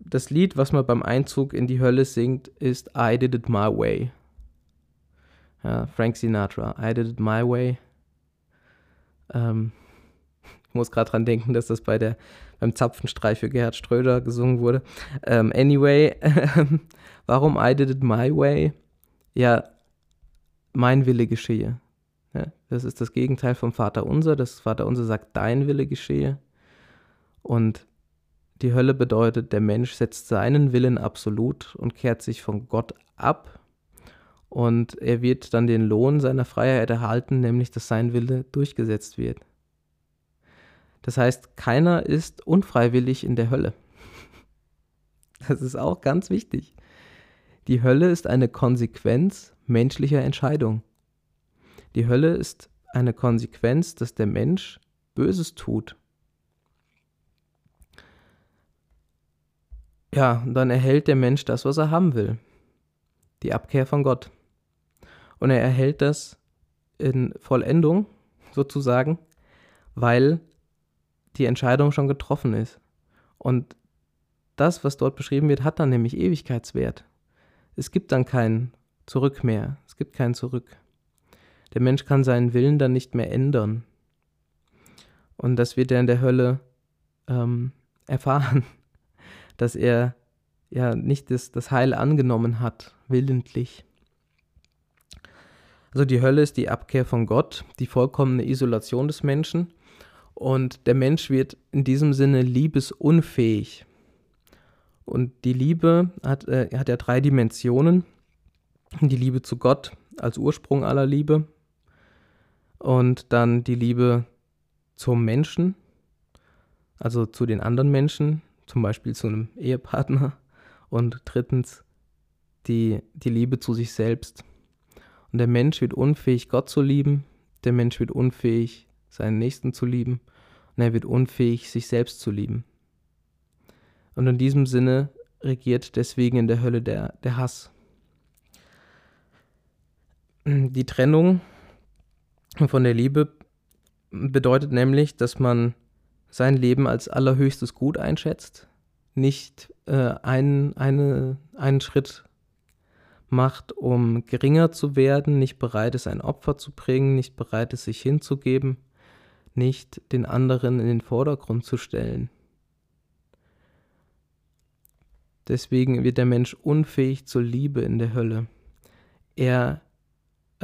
das Lied, was man beim Einzug in die Hölle singt, ist I Did It My Way. Ja, Frank Sinatra, I Did It My Way. Ähm, ich muss gerade dran denken, dass das bei der, beim Zapfenstreich für Gerhard Ströder gesungen wurde. Ähm, anyway, warum I Did It My Way? Ja, mein Wille geschehe. Ja, das ist das Gegenteil vom Vater Unser. Das Vater Unser sagt, dein Wille geschehe. Und die Hölle bedeutet, der Mensch setzt seinen Willen absolut und kehrt sich von Gott ab. Und er wird dann den Lohn seiner Freiheit erhalten, nämlich dass sein Wille durchgesetzt wird. Das heißt, keiner ist unfreiwillig in der Hölle. Das ist auch ganz wichtig. Die Hölle ist eine Konsequenz menschlicher Entscheidung. Die Hölle ist eine Konsequenz, dass der Mensch Böses tut Ja, und dann erhält der Mensch das, was er haben will. Die Abkehr von Gott. Und er erhält das in Vollendung, sozusagen, weil die Entscheidung schon getroffen ist. Und das, was dort beschrieben wird, hat dann nämlich Ewigkeitswert. Es gibt dann kein Zurück mehr. Es gibt kein Zurück. Der Mensch kann seinen Willen dann nicht mehr ändern. Und das wird er in der Hölle ähm, erfahren dass er ja nicht das, das Heil angenommen hat, willentlich. Also die Hölle ist die Abkehr von Gott, die vollkommene Isolation des Menschen und der Mensch wird in diesem Sinne liebesunfähig. Und die Liebe hat, äh, hat ja drei Dimensionen. Die Liebe zu Gott als Ursprung aller Liebe und dann die Liebe zum Menschen, also zu den anderen Menschen, zum Beispiel zu einem Ehepartner. Und drittens die, die Liebe zu sich selbst. Und der Mensch wird unfähig, Gott zu lieben. Der Mensch wird unfähig, seinen Nächsten zu lieben. Und er wird unfähig, sich selbst zu lieben. Und in diesem Sinne regiert deswegen in der Hölle der, der Hass. Die Trennung von der Liebe bedeutet nämlich, dass man sein Leben als allerhöchstes Gut einschätzt, nicht äh, einen, eine, einen Schritt macht, um geringer zu werden, nicht bereit ist, ein Opfer zu bringen, nicht bereit ist, sich hinzugeben, nicht den anderen in den Vordergrund zu stellen. Deswegen wird der Mensch unfähig zur Liebe in der Hölle. Er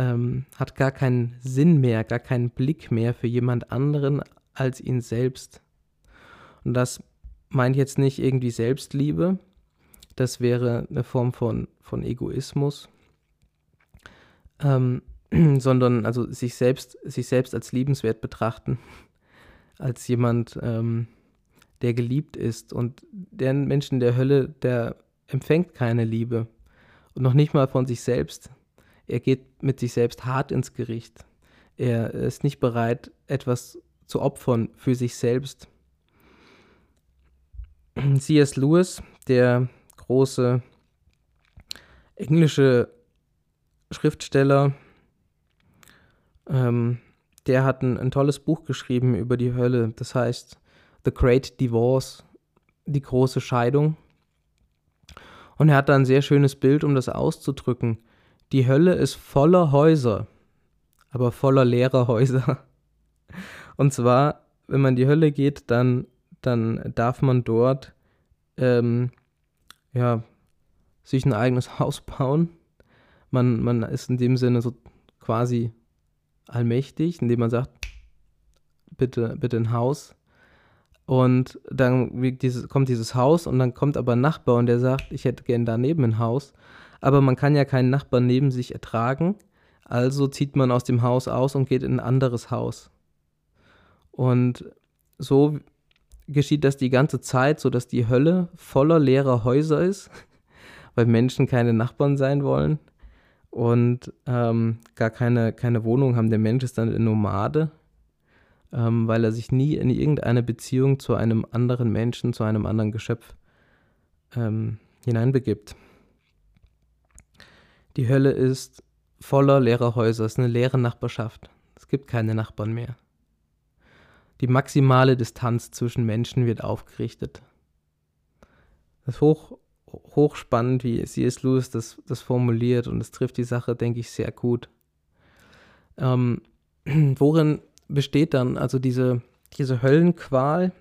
ähm, hat gar keinen Sinn mehr, gar keinen Blick mehr für jemand anderen als ihn selbst. Und das meint jetzt nicht irgendwie Selbstliebe, das wäre eine Form von, von Egoismus, ähm, sondern also sich selbst, sich selbst als liebenswert betrachten, als jemand, ähm, der geliebt ist. Und der Mensch in der Hölle, der empfängt keine Liebe und noch nicht mal von sich selbst. Er geht mit sich selbst hart ins Gericht. Er ist nicht bereit, etwas zu opfern für sich selbst. C.S. Lewis, der große englische Schriftsteller, ähm, der hat ein, ein, tolles Buch geschrieben über die Hölle. Das heißt The Great Divorce, die große Scheidung. Und er hat da ein sehr schönes Bild, um das auszudrücken. Die Hölle ist voller Häuser, aber voller leerer Häuser. Und zwar, wenn man in die Hölle geht, dann, dann darf man dort ähm, ja, sich ein eigenes Haus bauen. Man, man ist in dem Sinne so quasi allmächtig, indem man sagt, bitte, bitte ein Haus. Und dann kommt dieses Haus und dann kommt aber ein Nachbar und der sagt, ich hätte gern daneben ein Haus. Aber man kann ja keinen Nachbarn neben sich ertragen. Also zieht man aus dem Haus aus und geht in ein anderes Haus. Und so geschieht das die ganze Zeit, sodass die Hölle voller leerer Häuser ist, weil Menschen keine Nachbarn sein wollen und ähm, gar keine, keine Wohnung haben. Der Mensch ist dann eine Nomade, ähm, weil er sich nie in irgendeine Beziehung zu einem anderen Menschen, zu einem anderen Geschöpf ähm, hineinbegibt. Die Hölle ist voller leerer Häuser, es ist eine leere Nachbarschaft. Es gibt keine Nachbarn mehr. Die maximale Distanz zwischen Menschen wird aufgerichtet. Das ist hoch, hochspannend, wie C.S. Lewis das, das formuliert und es trifft die Sache, denke ich, sehr gut. Ähm, worin besteht dann also diese, diese Höllenqual?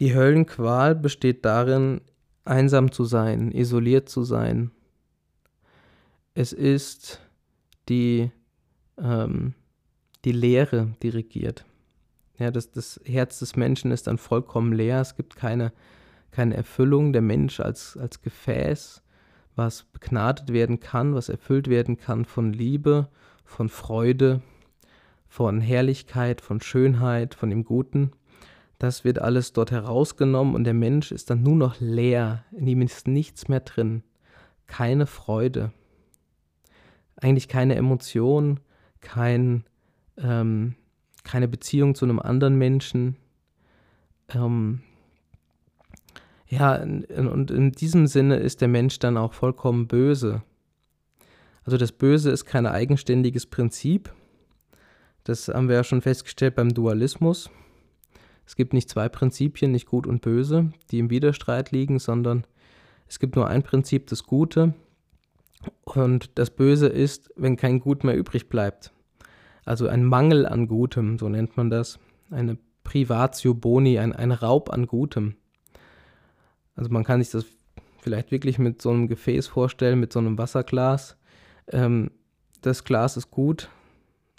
Die Höllenqual besteht darin, einsam zu sein, isoliert zu sein. Es ist die, ähm, die Leere, die regiert. Ja, das, das Herz des Menschen ist dann vollkommen leer. Es gibt keine keine Erfüllung. Der Mensch als, als Gefäß, was begnadet werden kann, was erfüllt werden kann von Liebe, von Freude, von Herrlichkeit, von Schönheit, von dem Guten. Das wird alles dort herausgenommen und der Mensch ist dann nur noch leer. In ihm ist nichts mehr drin. Keine Freude. Eigentlich keine Emotion, kein, ähm, keine Beziehung zu einem anderen Menschen. Ähm, ja, und in diesem Sinne ist der Mensch dann auch vollkommen böse. Also das Böse ist kein eigenständiges Prinzip. Das haben wir ja schon festgestellt beim Dualismus. Es gibt nicht zwei Prinzipien, nicht gut und böse, die im Widerstreit liegen, sondern es gibt nur ein Prinzip, das Gute. Und das Böse ist, wenn kein Gut mehr übrig bleibt. Also ein Mangel an Gutem, so nennt man das. Eine Privatio Boni, ein, ein Raub an Gutem. Also man kann sich das vielleicht wirklich mit so einem Gefäß vorstellen, mit so einem Wasserglas. Ähm, das Glas ist gut,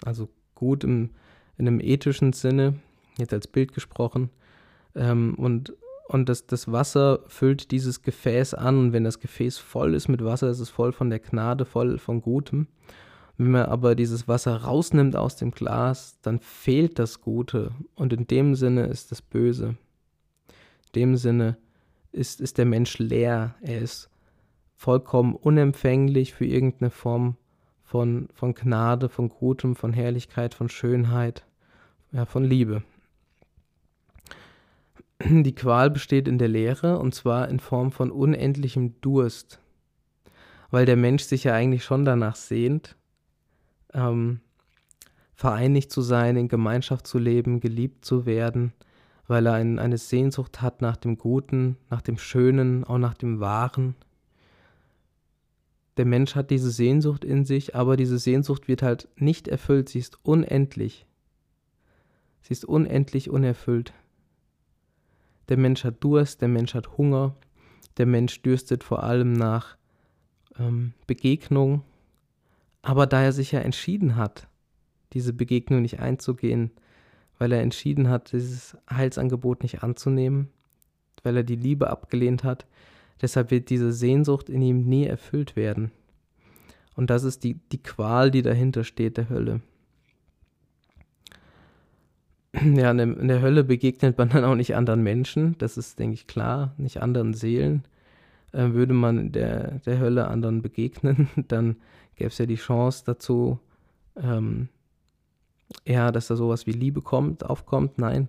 also gut im, in einem ethischen Sinne, jetzt als Bild gesprochen. Ähm, und und das, das Wasser füllt dieses Gefäß an. Und wenn das Gefäß voll ist mit Wasser, ist es voll von der Gnade, voll von Gutem. Wenn man aber dieses Wasser rausnimmt aus dem Glas, dann fehlt das Gute. Und in dem Sinne ist das Böse. In dem Sinne ist, ist der Mensch leer. Er ist vollkommen unempfänglich für irgendeine Form von, von Gnade, von Gutem, von Herrlichkeit, von Schönheit, ja, von Liebe. Die Qual besteht in der Leere und zwar in Form von unendlichem Durst, weil der Mensch sich ja eigentlich schon danach sehnt, ähm, vereinigt zu sein, in Gemeinschaft zu leben, geliebt zu werden, weil er ein, eine Sehnsucht hat nach dem Guten, nach dem Schönen, auch nach dem Wahren. Der Mensch hat diese Sehnsucht in sich, aber diese Sehnsucht wird halt nicht erfüllt, sie ist unendlich. Sie ist unendlich unerfüllt. Der Mensch hat Durst, der Mensch hat Hunger, der Mensch dürstet vor allem nach ähm, Begegnung, aber da er sich ja entschieden hat, diese Begegnung nicht einzugehen, weil er entschieden hat, dieses Heilsangebot nicht anzunehmen, weil er die Liebe abgelehnt hat, Deshalb wird diese Sehnsucht in ihm nie erfüllt werden. Und das ist die, die Qual, die dahinter steht, der Hölle. Ja, in der Hölle begegnet man dann auch nicht anderen Menschen, das ist, denke ich, klar, nicht anderen Seelen. Äh, würde man der, der Hölle anderen begegnen, dann gäbe es ja die Chance dazu, ähm, ja, dass da sowas wie Liebe kommt, aufkommt. Nein,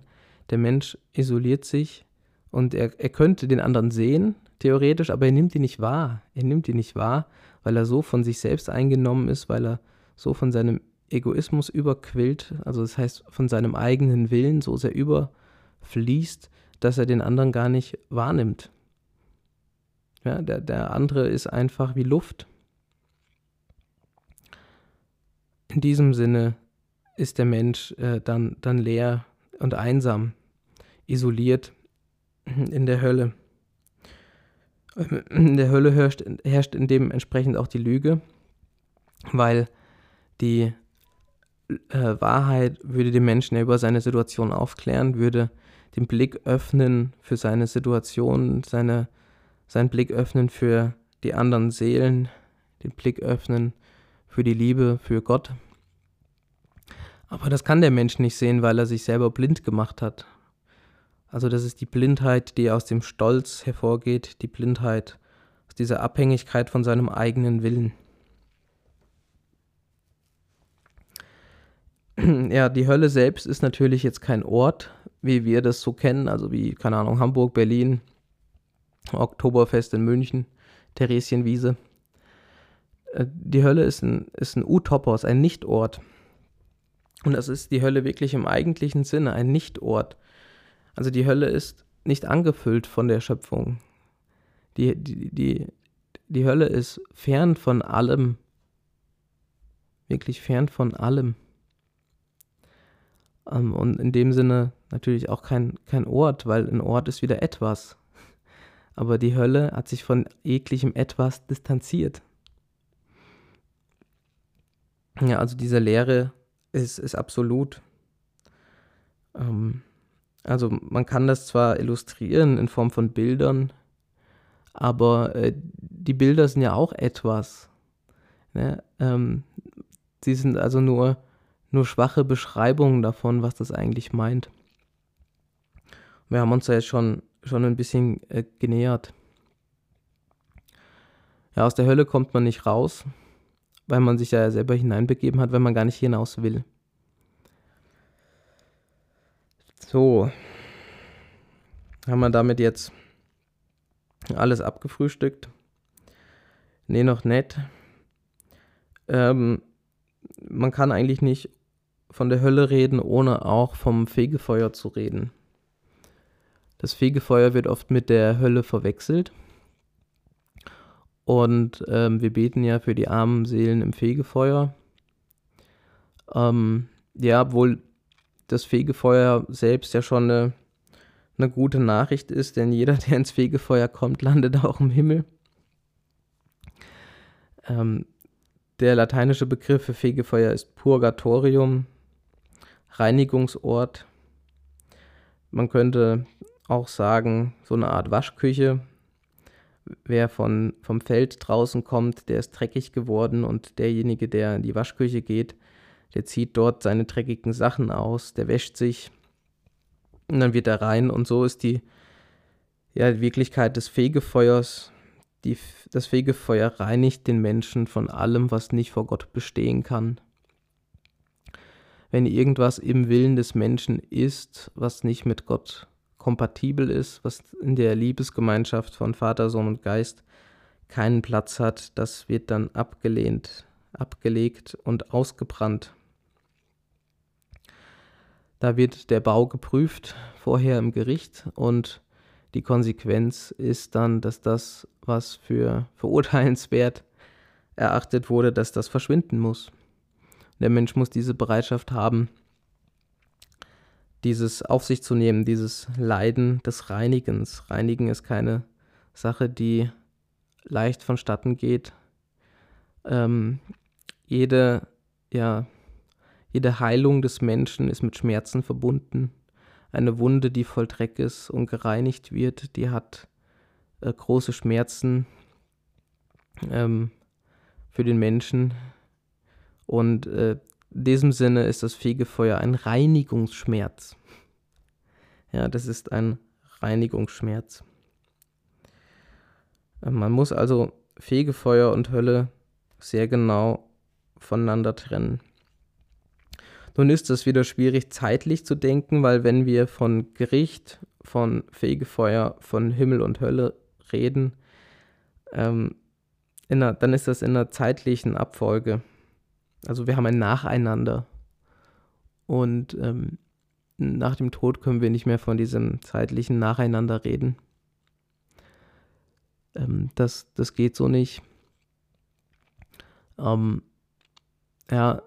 der Mensch isoliert sich und er, er könnte den anderen sehen, theoretisch, aber er nimmt ihn nicht wahr. Er nimmt ihn nicht wahr, weil er so von sich selbst eingenommen ist, weil er so von seinem Egoismus überquillt, also das heißt von seinem eigenen Willen so sehr überfließt, dass er den anderen gar nicht wahrnimmt. Ja, der, der andere ist einfach wie Luft. In diesem Sinne ist der Mensch äh, dann, dann leer und einsam, isoliert in der Hölle. In der Hölle herrscht, herrscht in dem entsprechend auch die Lüge, weil die äh, Wahrheit würde den Menschen über seine Situation aufklären, würde den Blick öffnen für seine Situation, seine, seinen Blick öffnen für die anderen Seelen, den Blick öffnen für die Liebe, für Gott. Aber das kann der Mensch nicht sehen, weil er sich selber blind gemacht hat. Also das ist die Blindheit, die aus dem Stolz hervorgeht, die Blindheit aus dieser Abhängigkeit von seinem eigenen Willen. Ja, die Hölle selbst ist natürlich jetzt kein Ort, wie wir das so kennen, also wie, keine Ahnung, Hamburg, Berlin, Oktoberfest in München, Theresienwiese. Äh, die Hölle ist ein, ist ein Utopos, ein Nichtort. Und das ist die Hölle wirklich im eigentlichen Sinne, ein Nichtort. Also die Hölle ist nicht angefüllt von der Schöpfung. Die, die, die, die Hölle ist fern von allem. Wirklich fern von allem. Ähm, und in dem Sinne natürlich auch kein, kein Ort, weil ein Ort ist wieder etwas. Aber die Hölle hat sich von jeglichem etwas distanziert. Ja, also diese Leere ist, ist absolut. Ähm, also man kann das zwar illustrieren in Form von Bildern, aber äh, die Bilder sind ja auch etwas. Ne? Ähm, sie sind also nur, nur schwache Beschreibungen davon, was das eigentlich meint. Wir haben uns da jetzt schon, schon ein bisschen äh, genähert. Ja, aus der Hölle kommt man nicht raus, weil man sich ja selber hineinbegeben hat, wenn man gar nicht hinaus will. So. Haben wir damit jetzt alles abgefrühstückt? Nee, noch nicht. Ähm, man kann eigentlich nicht von der Hölle reden, ohne auch vom Fegefeuer zu reden. Das Fegefeuer wird oft mit der Hölle verwechselt. Und ähm, wir beten ja für die armen Seelen im Fegefeuer. Ähm, ja, obwohl das Fegefeuer selbst ja schon eine, eine gute Nachricht ist, denn jeder, der ins Fegefeuer kommt, landet auch im Himmel. Ähm, der lateinische Begriff für Fegefeuer ist Purgatorium, Reinigungsort. Man könnte auch sagen, so eine Art Waschküche. Wer von, vom Feld draußen kommt, der ist dreckig geworden und derjenige, der in die Waschküche geht, der zieht dort seine dreckigen Sachen aus, der wäscht sich und dann wird er rein und so ist die, ja, Wirklichkeit des Fegefeuers. Die, das Fegefeuer reinigt den Menschen von allem, was nicht vor Gott bestehen kann. Wenn irgendwas im Willen des Menschen ist, was nicht mit Gott kompatibel ist, was in der Liebesgemeinschaft von Vater, Sohn und Geist keinen Platz hat, das wird dann abgelehnt, abgelegt und ausgebrannt. Da wird der Bau geprüft vorher im Gericht und die Konsequenz ist dann, dass das, was für verurteilenswert erachtet wurde, dass das verschwinden muss. Der Mensch muss diese Bereitschaft haben, dieses auf sich zu nehmen, dieses Leiden des Reinigens. Reinigen ist keine Sache, die leicht vonstatten geht. Ähm, jede ja, jede Heilung des Menschen ist mit Schmerzen verbunden. Eine Wunde, die voll Dreck ist und gereinigt wird, die hat äh, große Schmerzen ähm, für den Menschen. Und äh, in diesem Sinne ist das Fegefeuer ein Reinigungsschmerz. Ja, das ist ein Reinigungsschmerz. Äh, man muss also Fegefeuer und Hölle sehr genau voneinander trennen. Nun ist es wieder schwierig zeitlich zu denken, weil wenn wir von Gericht, von Fegefeuer, von Himmel und Hölle reden, ähm, einer, dann ist das in einer zeitlichen Abfolge. Also wir haben ein Nacheinander. Und ähm, nach dem Tod können wir nicht mehr von diesem zeitlichen Nacheinander reden. Ähm, das, das geht so nicht. Ähm, ja,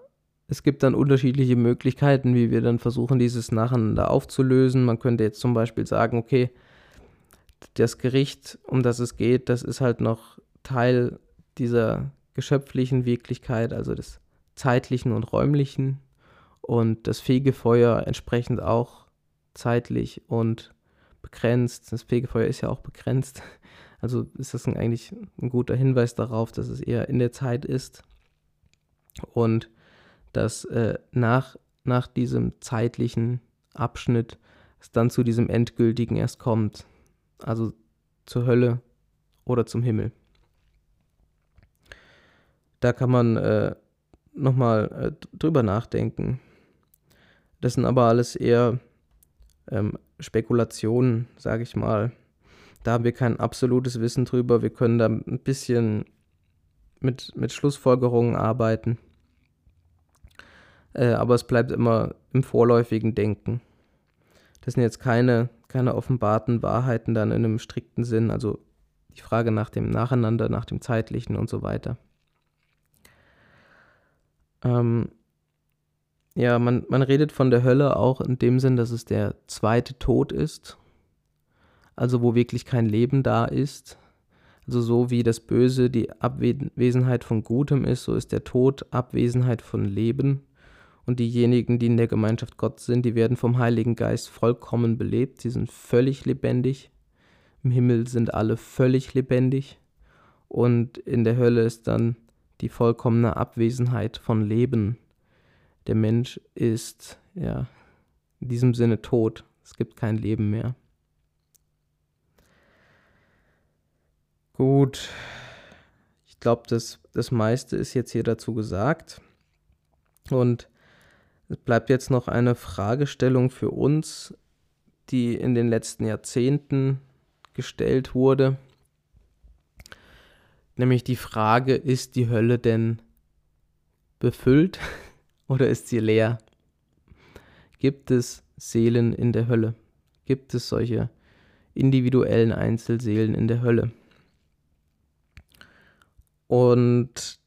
es gibt dann unterschiedliche Möglichkeiten, wie wir dann versuchen, dieses Nacheinander aufzulösen. Man könnte jetzt zum Beispiel sagen, okay, das Gericht, um das es geht, das ist halt noch Teil dieser geschöpflichen Wirklichkeit, also des zeitlichen und räumlichen und das Fegefeuer entsprechend auch zeitlich und begrenzt. Das Fegefeuer ist ja auch begrenzt. Also ist das ein, eigentlich ein guter Hinweis darauf, dass es eher in der Zeit ist und dass äh, nach, nach diesem zeitlichen Abschnitt es dann zu diesem endgültigen erst kommt. Also zur Hölle oder zum Himmel. Da kann man äh, nochmal äh, drüber nachdenken. Das sind aber alles eher ähm, Spekulationen, sage ich mal. Da haben wir kein absolutes Wissen drüber. Wir können da ein bisschen mit, mit Schlussfolgerungen arbeiten. Äh, aber es bleibt immer im vorläufigen Denken. Das sind jetzt keine, keine offenbarten Wahrheiten dann in einem strikten Sinn. Also die Frage nach dem Nacheinander, nach dem Zeitlichen und so weiter. Ähm, ja, man, man redet von der Hölle auch in dem Sinn, dass es der zweite Tod ist. Also wo wirklich kein Leben da ist. Also so wie das Böse die Abwesenheit von Gutem ist, so ist der Tod Abwesenheit von Leben. Und diejenigen, die in der Gemeinschaft Gott sind, die werden vom Heiligen Geist vollkommen belebt. Sie sind völlig lebendig. Im Himmel sind alle völlig lebendig. Und in der Hölle ist dann die vollkommene Abwesenheit von Leben. Der Mensch ist ja in diesem Sinne tot. Es gibt kein Leben mehr. Gut, ich glaube, das, das meiste ist jetzt hier dazu gesagt. Und es bleibt jetzt noch eine Fragestellung für uns, die in den letzten Jahrzehnten gestellt wurde. Nämlich die Frage, ist die Hölle denn befüllt oder ist sie leer? Gibt es Seelen in der Hölle? Gibt es solche individuellen Einzelseelen in der Hölle? Und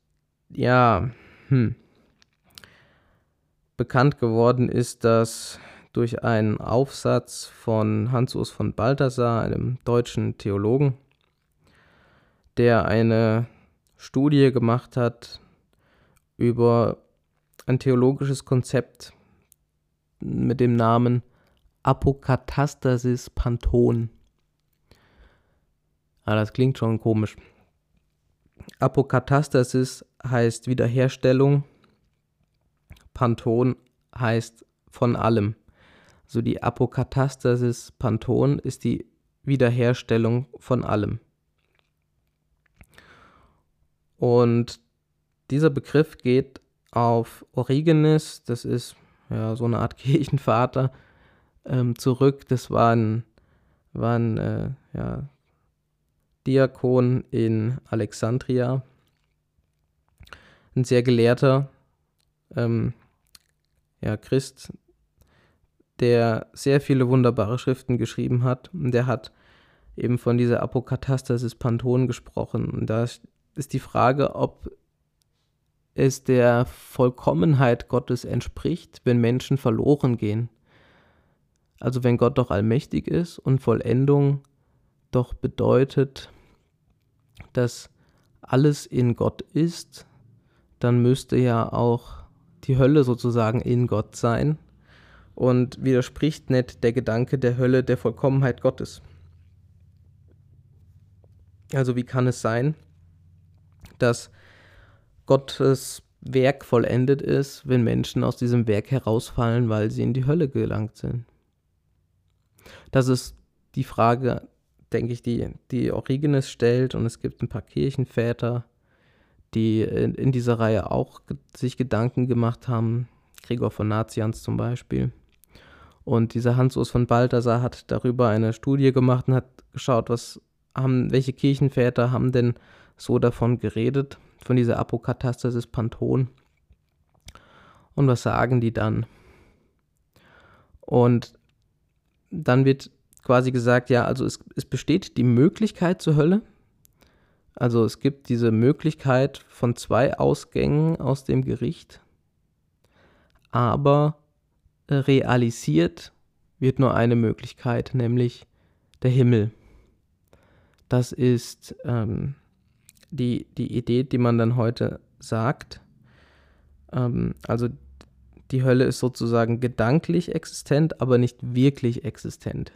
ja, hm. bekannt geworden ist das durch einen Aufsatz von Hans-Urs von Balthasar, einem deutschen Theologen, der eine Studie gemacht hat über ein theologisches Konzept mit dem Namen Apokatastasis Panton. Ah, das klingt schon komisch. Apokatastasis heißt Wiederherstellung, Panton heißt von allem. Also die Apokatastasis Panton ist die Wiederherstellung von allem. Und dieser Begriff geht auf Origenes, das ist ja so eine Art Kirchenvater, ähm, zurück. Das war ein, war ein äh, ja, Diakon in Alexandria, ein sehr gelehrter ähm, ja, Christ, der sehr viele wunderbare Schriften geschrieben hat. Und der hat eben von dieser Apokatastasis Panton gesprochen. Und da ist die Frage, ob es der Vollkommenheit Gottes entspricht, wenn Menschen verloren gehen. Also wenn Gott doch allmächtig ist und Vollendung doch bedeutet, dass alles in Gott ist, dann müsste ja auch die Hölle sozusagen in Gott sein und widerspricht nicht der Gedanke der Hölle der Vollkommenheit Gottes. Also wie kann es sein, dass Gottes Werk vollendet ist, wenn Menschen aus diesem Werk herausfallen, weil sie in die Hölle gelangt sind? Das ist die Frage, denke ich, die, die Origenes stellt und es gibt ein paar Kirchenväter, die in, in dieser Reihe auch sich Gedanken gemacht haben, Gregor von Nazians zum Beispiel. Und dieser Hans-Urs von Balthasar hat darüber eine Studie gemacht und hat geschaut, was haben, welche Kirchenväter haben denn so davon geredet, von dieser Apokatastasis Panton. Und was sagen die dann? Und dann wird quasi gesagt, ja, also es, es besteht die Möglichkeit zur Hölle. Also es gibt diese Möglichkeit von zwei Ausgängen aus dem Gericht, aber realisiert wird nur eine Möglichkeit, nämlich der Himmel. Das ist ähm, die, die Idee, die man dann heute sagt. Ähm, also die Hölle ist sozusagen gedanklich existent, aber nicht wirklich existent.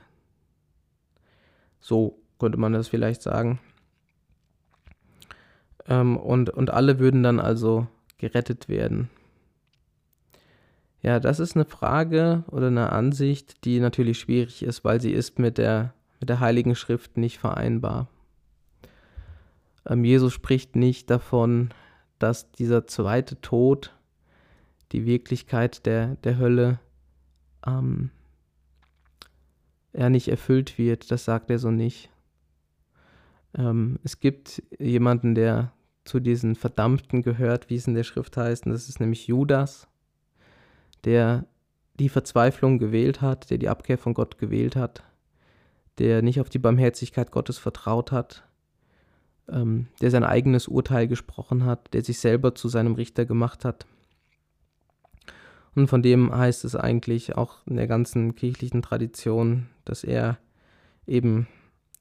So könnte man das vielleicht sagen. Ähm, und, und alle würden dann also gerettet werden. Ja, das ist eine Frage oder eine Ansicht, die natürlich schwierig ist, weil sie ist mit der, mit der Heiligen Schrift nicht vereinbar. Ähm, Jesus spricht nicht davon, dass dieser zweite Tod die Wirklichkeit der, der Hölle ähm, er nicht erfüllt wird. Das sagt er so nicht. Ähm, es gibt jemanden, der zu diesen Verdammten gehört, wie es in der Schrift heißt, und das ist nämlich Judas der die Verzweiflung gewählt hat, der die Abkehr von Gott gewählt hat, der nicht auf die Barmherzigkeit Gottes vertraut hat, ähm, der sein eigenes Urteil gesprochen hat, der sich selber zu seinem Richter gemacht hat. Und von dem heißt es eigentlich auch in der ganzen kirchlichen Tradition, dass er eben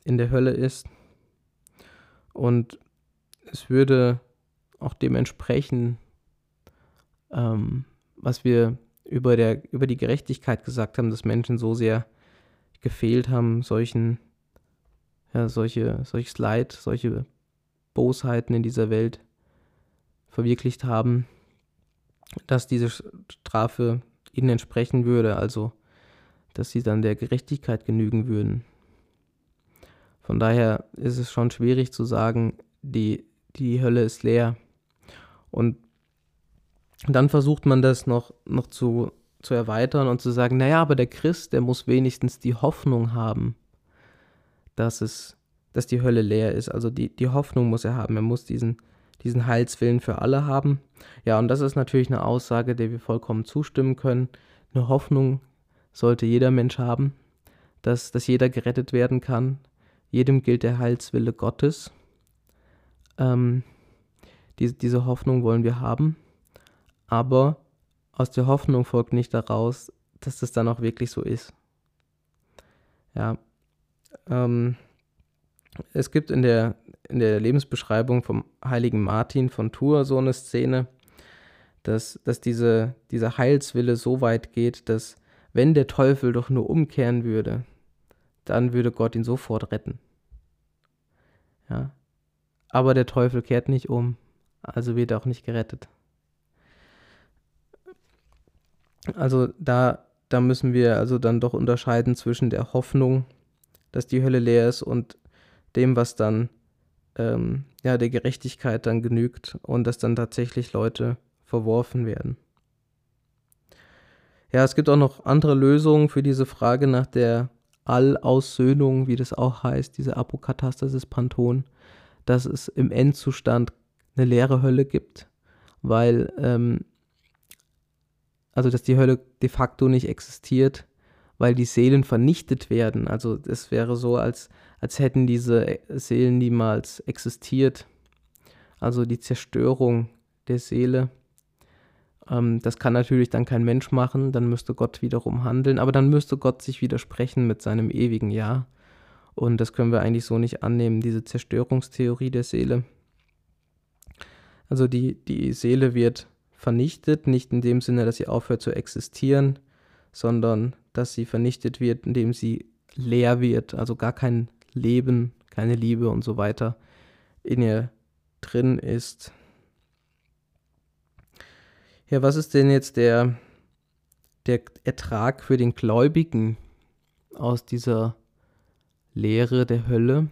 in der Hölle ist. Und es würde auch dementsprechend, ähm, was wir über, der, über die Gerechtigkeit gesagt haben, dass Menschen so sehr gefehlt haben, solchen, ja, solche, solches Leid, solche Bosheiten in dieser Welt verwirklicht haben, dass diese Strafe ihnen entsprechen würde, also dass sie dann der Gerechtigkeit genügen würden. Von daher ist es schon schwierig zu sagen, die, die Hölle ist leer. Und dann versucht man das noch, noch zu, zu erweitern und zu sagen, naja, aber der Christ, der muss wenigstens die Hoffnung haben, dass es, dass die Hölle leer ist. Also die, die Hoffnung muss er haben. Er muss diesen, diesen Heilswillen für alle haben. Ja, und das ist natürlich eine Aussage, der wir vollkommen zustimmen können. Eine Hoffnung sollte jeder Mensch haben, dass, dass jeder gerettet werden kann. Jedem gilt der Heilswille Gottes. Ähm, diese, diese Hoffnung wollen wir haben aber aus der Hoffnung folgt nicht daraus, dass das dann auch wirklich so ist. Ja, ähm, es gibt in der, in der Lebensbeschreibung vom heiligen Martin von Tours so eine Szene, dass, dass diese, dieser Heilswille so weit geht, dass wenn der Teufel doch nur umkehren würde, dann würde Gott ihn sofort retten. Ja. Aber der Teufel kehrt nicht um, also wird er auch nicht gerettet. Also da, da müssen wir also dann doch unterscheiden zwischen der Hoffnung, dass die Hölle leer ist und dem, was dann ähm, ja der Gerechtigkeit dann genügt und dass dann tatsächlich Leute verworfen werden. Ja, es gibt auch noch andere Lösungen für diese Frage nach der Allaussöhnung, wie das auch heißt, diese Apokatastasis Panton, dass es im Endzustand eine leere Hölle gibt, weil ähm, also dass die Hölle de facto nicht existiert, weil die Seelen vernichtet werden. Also es wäre so, als, als hätten diese Seelen niemals existiert. Also die Zerstörung der Seele. Ähm, das kann natürlich dann kein Mensch machen, dann müsste Gott wiederum handeln, aber dann müsste Gott sich widersprechen mit seinem ewigen Ja. Und das können wir eigentlich so nicht annehmen, diese Zerstörungstheorie der Seele. Also die, die Seele wird vernichtet, nicht in dem Sinne, dass sie aufhört zu existieren, sondern dass sie vernichtet wird, indem sie leer wird, also gar kein Leben, keine Liebe und so weiter in ihr drin ist. Ja, was ist denn jetzt der, der Ertrag für den Gläubigen aus dieser Lehre der Hölle?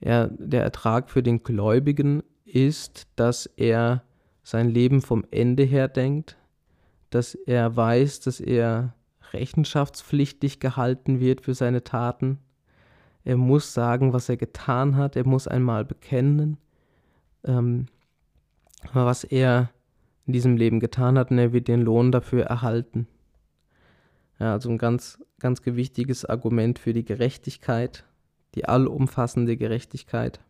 Ja, der Ertrag für den Gläubigen ist, dass er sein Leben vom Ende her denkt, dass er weiß, dass er rechenschaftspflichtig gehalten wird für seine Taten. Er muss sagen, was er getan hat. Er muss einmal bekennen, ähm, was er in diesem Leben getan hat und er wird den Lohn dafür erhalten. Ja, also ein ganz, ganz gewichtiges Argument für die Gerechtigkeit, die allumfassende Gerechtigkeit.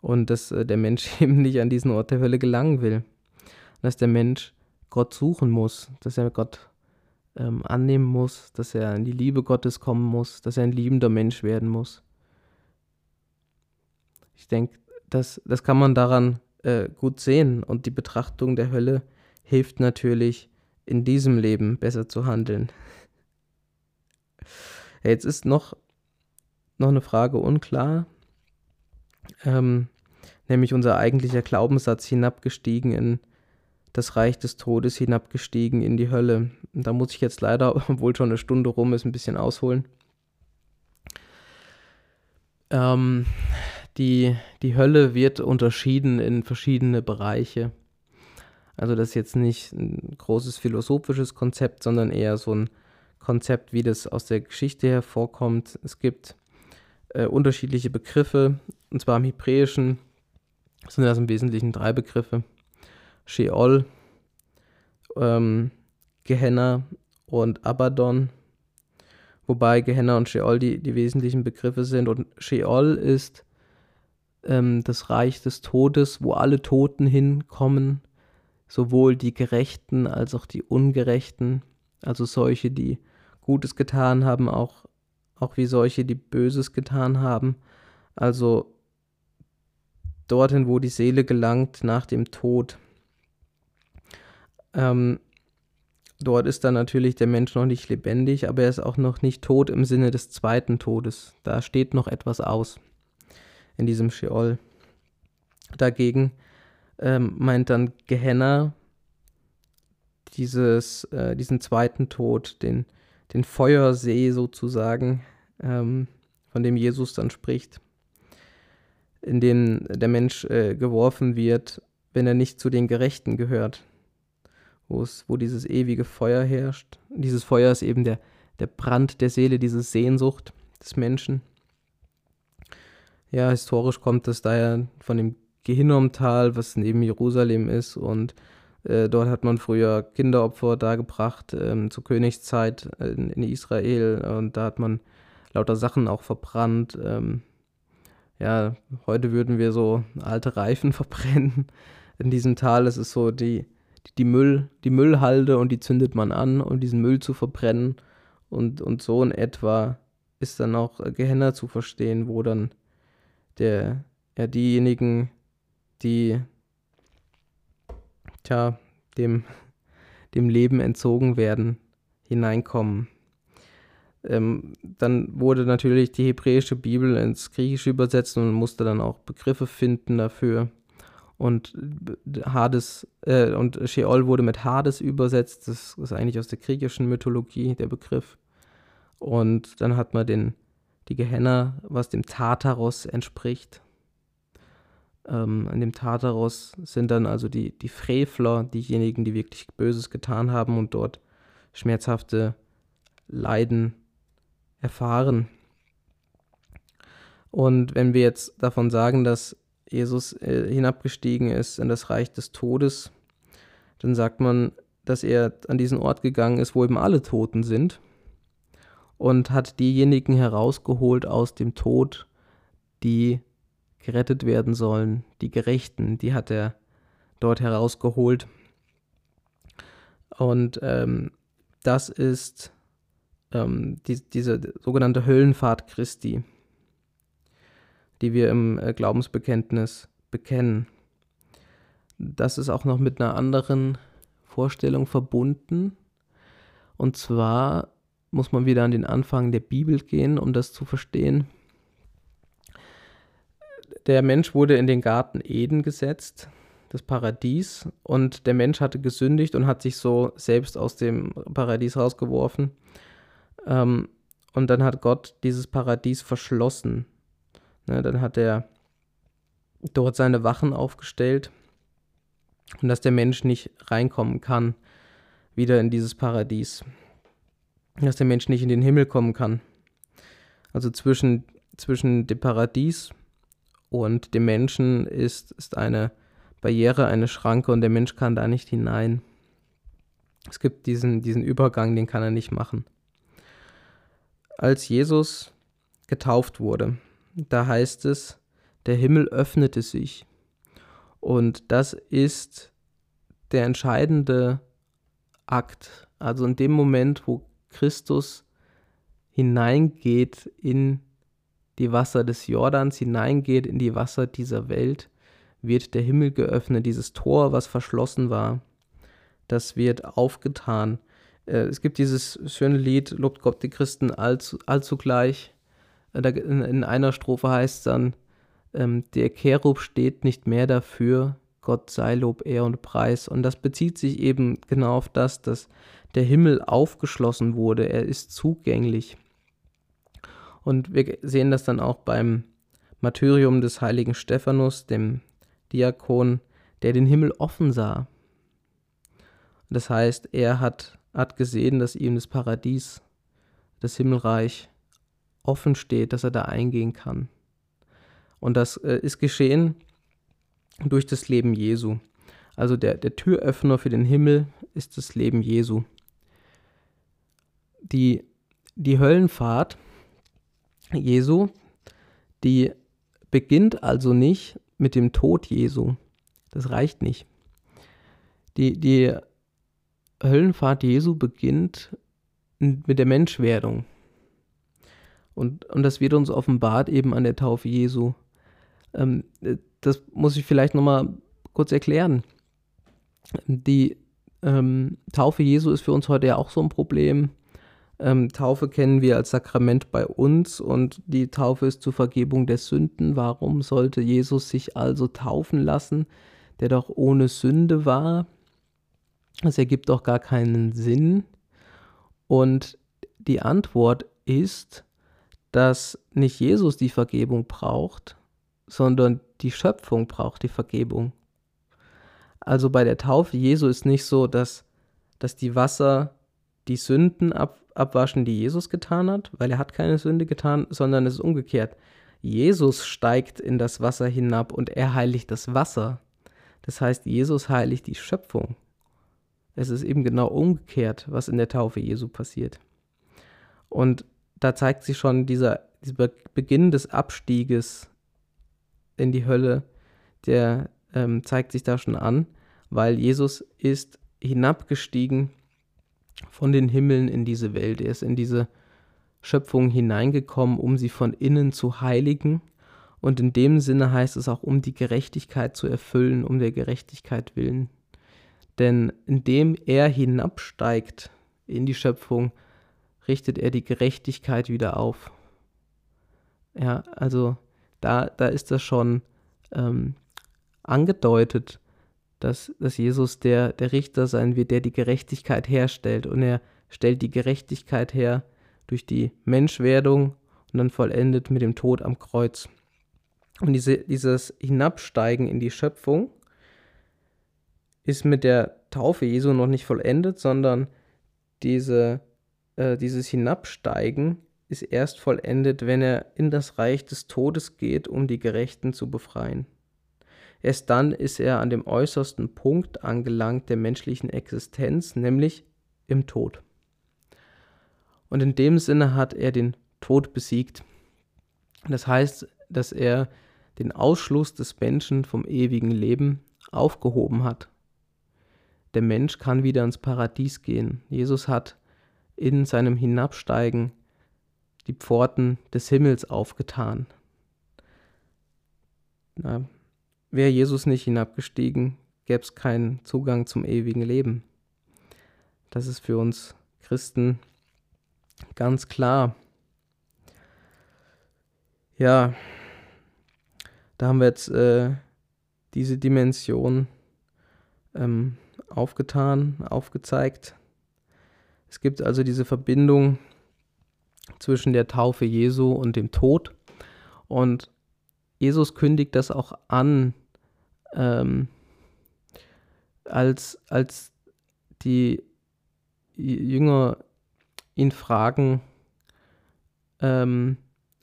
Und dass äh, der Mensch eben nicht an diesen Ort der Hölle gelangen will. Dass der Mensch Gott suchen muss, dass er Gott ähm, annehmen muss, dass er in die Liebe Gottes kommen muss, dass er ein liebender Mensch werden muss. Ich denke, das, das kann man daran äh, gut sehen und die Betrachtung der Hölle hilft natürlich, in diesem Leben besser zu handeln. Jetzt ist noch, noch eine Frage unklar, ähm, nämlich unser eigentlicher Glaubenssatz hinabgestiegen in das Reich des Todes, hinabgestiegen in die Hölle. Da muss ich jetzt leider, obwohl schon eine Stunde rum ist, ein bisschen ausholen. Ähm, die, die Hölle wird unterschieden in verschiedene Bereiche. Also das ist jetzt nicht ein großes philosophisches Konzept, sondern eher so ein Konzept, wie das aus der Geschichte hervorkommt. Es gibt äh, unterschiedliche Begriffe, und zwar im Hebräischen sind das im Wesentlichen drei Begriffe. Sheol, ähm, Gehenna und Abaddon. Wobei Gehenna und Sheol die, die wesentlichen Begriffe sind. Und Sheol ist ähm, das Reich des Todes, wo alle Toten hinkommen, sowohl die Gerechten als auch die Ungerechten, also solche, die Gutes getan haben, auch, auch wie solche, die Böses getan haben. Also dorthin, wo die Seele gelangt nach dem Tod. Ähm, dort ist dann natürlich der Mensch noch nicht lebendig, aber er ist auch noch nicht tot im Sinne des zweiten Todes. Da steht noch etwas aus in diesem Sheol. Dagegen ähm, meint dann Gehenna dieses, äh, diesen zweiten Tod, den, den Feuersee sozusagen, ähm, von dem Jesus dann spricht, in den der Mensch äh, geworfen wird, wenn er nicht zu den Gerechten gehört, wo dieses ewige Feuer herrscht. Dieses Feuer ist eben der, der Brand der Seele, diese Sehnsucht des Menschen. Ja, historisch kommt es daher von dem Gehinnomtal, was neben Jerusalem ist und äh, dort hat man früher Kinderopfer dargebracht ähm, zur Königszeit in, in, Israel und da hat man lauter Sachen auch verbrannt. Ähm, ja, heute würden wir so alte Reifen verbrennen. In diesem Tal ist es so die, die, Müll, die Müllhalde und die zündet man an, um diesen Müll zu verbrennen. Und, und so in etwa ist dann auch Gehenna zu verstehen, wo dann der, ja, diejenigen, die, tja, dem, dem Leben entzogen werden, hineinkommen. Ähm, dann wurde natürlich die hebräische Bibel ins Griechische übersetzt und musste dann auch Begriffe finden dafür. Und Hades äh, und Sheol wurde mit Hades übersetzt. Das ist eigentlich aus der griechischen Mythologie der Begriff. Und dann hat man den die Gehenna, was dem Tartaros entspricht. Ähm, in dem Tartaros sind dann also die, die Frevler, diejenigen, die wirklich Böses getan haben und dort schmerzhafte Leiden erfahren. Und wenn wir jetzt davon sagen, dass Jesus äh, hinabgestiegen ist in das Reich des Todes, dann sagt man, dass er an diesen Ort gegangen ist, wo eben alle Toten sind und hat diejenigen herausgeholt aus dem Tod, die gerettet werden sollen, die Gerechten, die hat er dort herausgeholt. Und ähm, das ist ähm, die, diese sogenannte Höllenfahrt Christi, die wir im äh, Glaubensbekenntnis bekennen. Das ist auch noch mit einer anderen Vorstellung verbunden. Und zwar muss man wieder an den Anfang der Bibel gehen, um das zu verstehen. Der Mensch wurde in den Garten Eden gesetzt, das Paradies, und der Mensch hatte gesündigt und hat sich so selbst aus dem Paradies rausgeworfen. Ähm, und dann hat Gott dieses Paradies verschlossen. Ne, dann hat er dort seine Wachen aufgestellt und dass der Mensch nicht reinkommen kann, wieder in dieses Paradies. Dass der Mensch nicht in den Himmel kommen kann. Also zwischen, zwischen dem Paradies und dem Menschen ist, ist eine Barriere, eine Schranke und der Mensch kann da nicht hinein. Es gibt diesen, diesen Übergang, den kann er nicht machen. Als Jesus getauft wurde, da heißt es, der Himmel öffnete sich. Und das ist der entscheidende Akt. Also in dem Moment, wo Christus hineingeht in die Wasser des Jordans, hineingeht in die Wasser dieser Welt, wird der Himmel geöffnet, dieses Tor, was verschlossen war, das wird aufgetan. Äh, es gibt dieses schöne Lied, lobt Gott die Christen allzu, allzugleich. In einer Strophe heißt es dann, ähm, der Cherub steht nicht mehr dafür, Gott sei Lob, Ehr und Preis. Und das bezieht sich eben genau auf das, dass der Himmel aufgeschlossen wurde, er ist zugänglich. Und wir sehen das dann auch beim Martyrium des heiligen Stephanus, dem Diakon, der den Himmel offen sah. Das heißt, er hat, hat gesehen, dass ihm das Paradies, das Himmelreich offen steht, dass er da eingehen kann. Und das äh, ist geschehen durch das Leben Jesu. Also der, der Türöffner für den Himmel ist das Leben Jesu. Die, die Höllenfahrt Jesu, die beginnt also nicht mit dem Tod Jesu. Das reicht nicht. Die, die Höllenfahrt Jesu beginnt mit der Menschwerdung. Und, und das wird uns offenbart eben an der Taufe Jesu. Ähm, das muss ich vielleicht nochmal kurz erklären. Die ähm, Taufe Jesu ist für uns heute ja auch so ein Problem. Ähm, Taufe kennen wir als Sakrament bei uns und die Taufe ist zur Vergebung der Sünden. Warum sollte Jesus sich also taufen lassen, der doch ohne Sünde war? Das ergibt doch gar keinen Sinn. Und die Antwort ist, dass nicht Jesus die Vergebung braucht, sondern die Schöpfung braucht die Vergebung. Also bei der Taufe Jesu ist nicht so, dass, dass die Wasser die Sünden ab, abwaschen, die Jesus getan hat, weil er hat keine Sünde getan, sondern es ist umgekehrt. Jesus steigt in das Wasser hinab und er heiligt das Wasser. Das heißt, Jesus heiligt die Schöpfung. Es ist eben genau umgekehrt, was in der Taufe Jesu passiert. Und da zeigt sich schon dieser, dieser Beginn des Abstieges in die Hölle, der ähm, zeigt sich da schon an, weil Jesus ist hinabgestiegen von den Himmeln in diese Welt. Er ist in diese Schöpfung hineingekommen, um sie von innen zu heiligen. Und in dem Sinne heißt es auch, um die Gerechtigkeit zu erfüllen, um der Gerechtigkeit willen. Denn indem er hinabsteigt in die Schöpfung, richtet er die Gerechtigkeit wieder auf. Ja, also da, da ist das schon ähm, angedeutet, dass, dass Jesus der, der Richter sein wird, der die Gerechtigkeit herstellt. Und er stellt die Gerechtigkeit her durch die Menschwerdung und dann vollendet mit dem Tod am Kreuz. Und diese, dieses Hinabsteigen in die Schöpfung ist mit der Taufe Jesu noch nicht vollendet, sondern diese äh, dieses Hinabsteigen ist erst vollendet, wenn er in das Reich des Todes geht, um die Gerechten zu befreien. Erst dann ist er an dem äußersten Punkt angelangt der menschlichen Existenz, nämlich im Tod. Und in dem Sinne hat er den Tod besiegt. Das heißt, dass er den Ausschluss des Menschen vom ewigen Leben aufgehoben hat. Der Mensch kann wieder ins Paradies gehen. Jesus hat in seinem Hinabsteigen die Pforten des Himmels aufgetan. Na, Wäre Jesus nicht hinabgestiegen, gäbe es keinen Zugang zum ewigen Leben. Das ist für uns Christen ganz klar. Ja, Da haben wir jetzt äh, diese Dimension ähm, aufgetan, aufgezeigt. Es gibt also diese Verbindung zwischen der Taufe Jesu und dem Tod. Und Jesus kündigt das auch an, ähm, als, als die Jünger ihn fragen, ähm,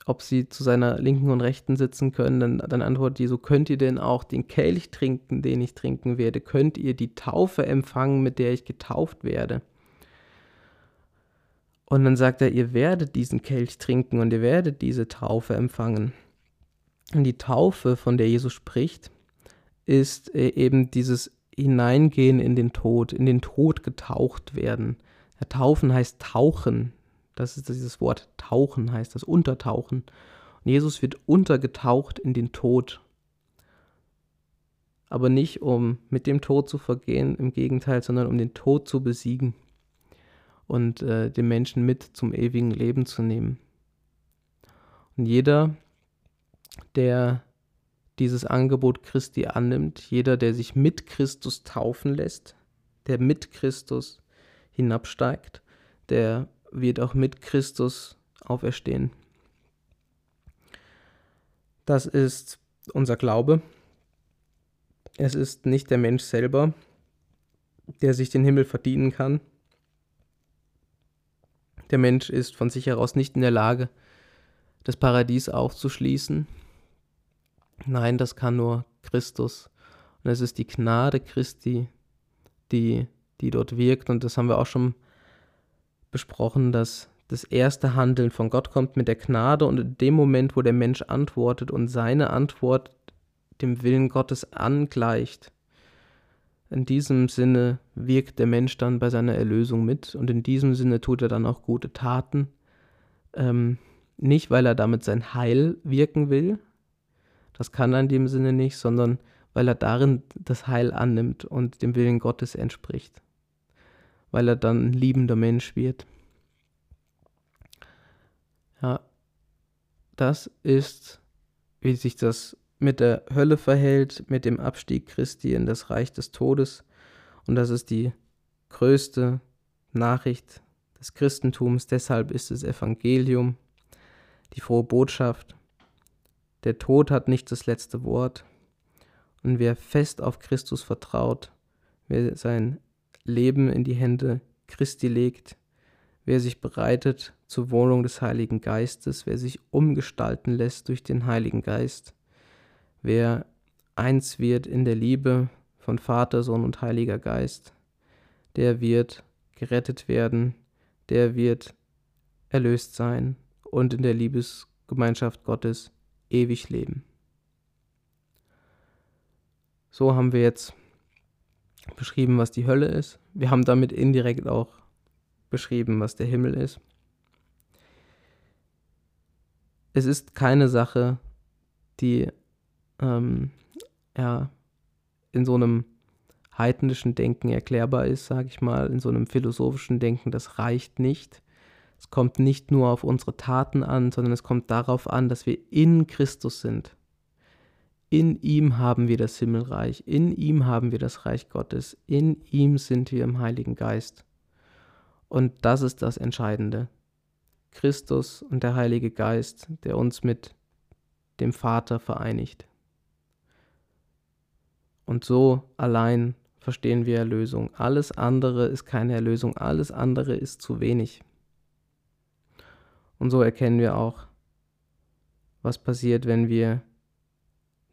ob sie zu seiner linken und rechten sitzen können, dann, dann antwortet Jesu, könnt ihr denn auch den Kelch trinken, den ich trinken werde? Könnt ihr die Taufe empfangen, mit der ich getauft werde? Und dann sagt er, ihr werdet diesen Kelch trinken und ihr werdet diese Taufe empfangen. Und die Taufe, von der Jesus spricht, ist äh, eben dieses Hineingehen in den Tod, in den Tod getaucht werden. Ja, taufen heißt tauchen. Das ist dieses Wort tauchen, heißt das untertauchen. Und Jesus wird untergetaucht in den Tod. Aber nicht um mit dem Tod zu vergehen, im Gegenteil, sondern um den Tod zu besiegen und äh, den Menschen mit zum ewigen Leben zu nehmen. Und jeder, der dieses Angebot Christi annimmt, jeder, der sich mit Christus taufen lässt, der mit Christus hinabsteigt, der wird auch mit Christus auferstehen. Das ist unser Glaube. Es ist nicht der Mensch selber, der sich den Himmel verdienen kann, der Mensch ist von sich heraus nicht in der Lage, das Paradies aufzuschließen. Nein, das kann nur Christus. Und es ist die Gnade Christi, die, die dort wirkt. Und das haben wir auch schon besprochen, dass das erste Handeln von Gott kommt mit der Gnade und in dem Moment, wo der Mensch antwortet und seine Antwort dem Willen Gottes angleicht, in diesem Sinne wirkt der Mensch dann bei seiner Erlösung mit und in diesem Sinne tut er dann auch gute Taten. Ähm, nicht, weil er damit sein Heil wirken will, das kann er in dem Sinne nicht, sondern weil er darin das Heil annimmt und dem Willen Gottes entspricht. Weil er dann ein liebender Mensch wird. Ja, das ist, wie sich das mit der Hölle verhält, mit dem Abstieg Christi in das Reich des Todes. Und das ist die größte Nachricht des Christentums. Deshalb ist es Evangelium, die frohe Botschaft. Der Tod hat nicht das letzte Wort. Und wer fest auf Christus vertraut, wer sein Leben in die Hände Christi legt, wer sich bereitet zur Wohnung des Heiligen Geistes, wer sich umgestalten lässt durch den Heiligen Geist, Wer eins wird in der Liebe von Vater, Sohn und Heiliger Geist, der wird gerettet werden, der wird erlöst sein und in der Liebesgemeinschaft Gottes ewig leben. So haben wir jetzt beschrieben, was die Hölle ist. Wir haben damit indirekt auch beschrieben, was der Himmel ist. Es ist keine Sache, die ähm, ja, in so einem heidnischen Denken erklärbar ist, sage ich mal, in so einem philosophischen Denken, das reicht nicht. Es kommt nicht nur auf unsere Taten an, sondern es kommt darauf an, dass wir in Christus sind. In ihm haben wir das Himmelreich, in ihm haben wir das Reich Gottes, in ihm sind wir im Heiligen Geist. Und das ist das Entscheidende. Christus und der Heilige Geist, der uns mit dem Vater vereinigt. Und so allein verstehen wir Erlösung. Alles andere ist keine Erlösung, alles andere ist zu wenig. Und so erkennen wir auch, was passiert, wenn wir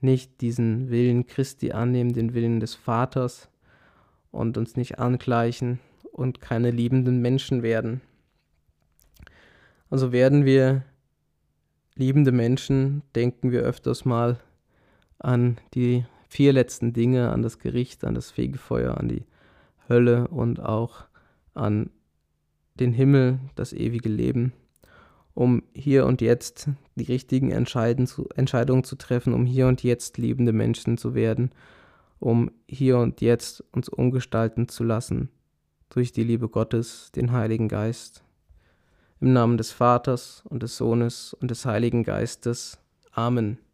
nicht diesen Willen Christi annehmen, den Willen des Vaters und uns nicht angleichen und keine liebenden Menschen werden. Also werden wir liebende Menschen, denken wir öfters mal an die vier letzten Dinge an das Gericht, an das Fegefeuer, an die Hölle und auch an den Himmel, das ewige Leben, um hier und jetzt die richtigen Entscheidungen zu treffen, um hier und jetzt liebende Menschen zu werden, um hier und jetzt uns umgestalten zu lassen durch die Liebe Gottes, den Heiligen Geist. Im Namen des Vaters und des Sohnes und des Heiligen Geistes. Amen.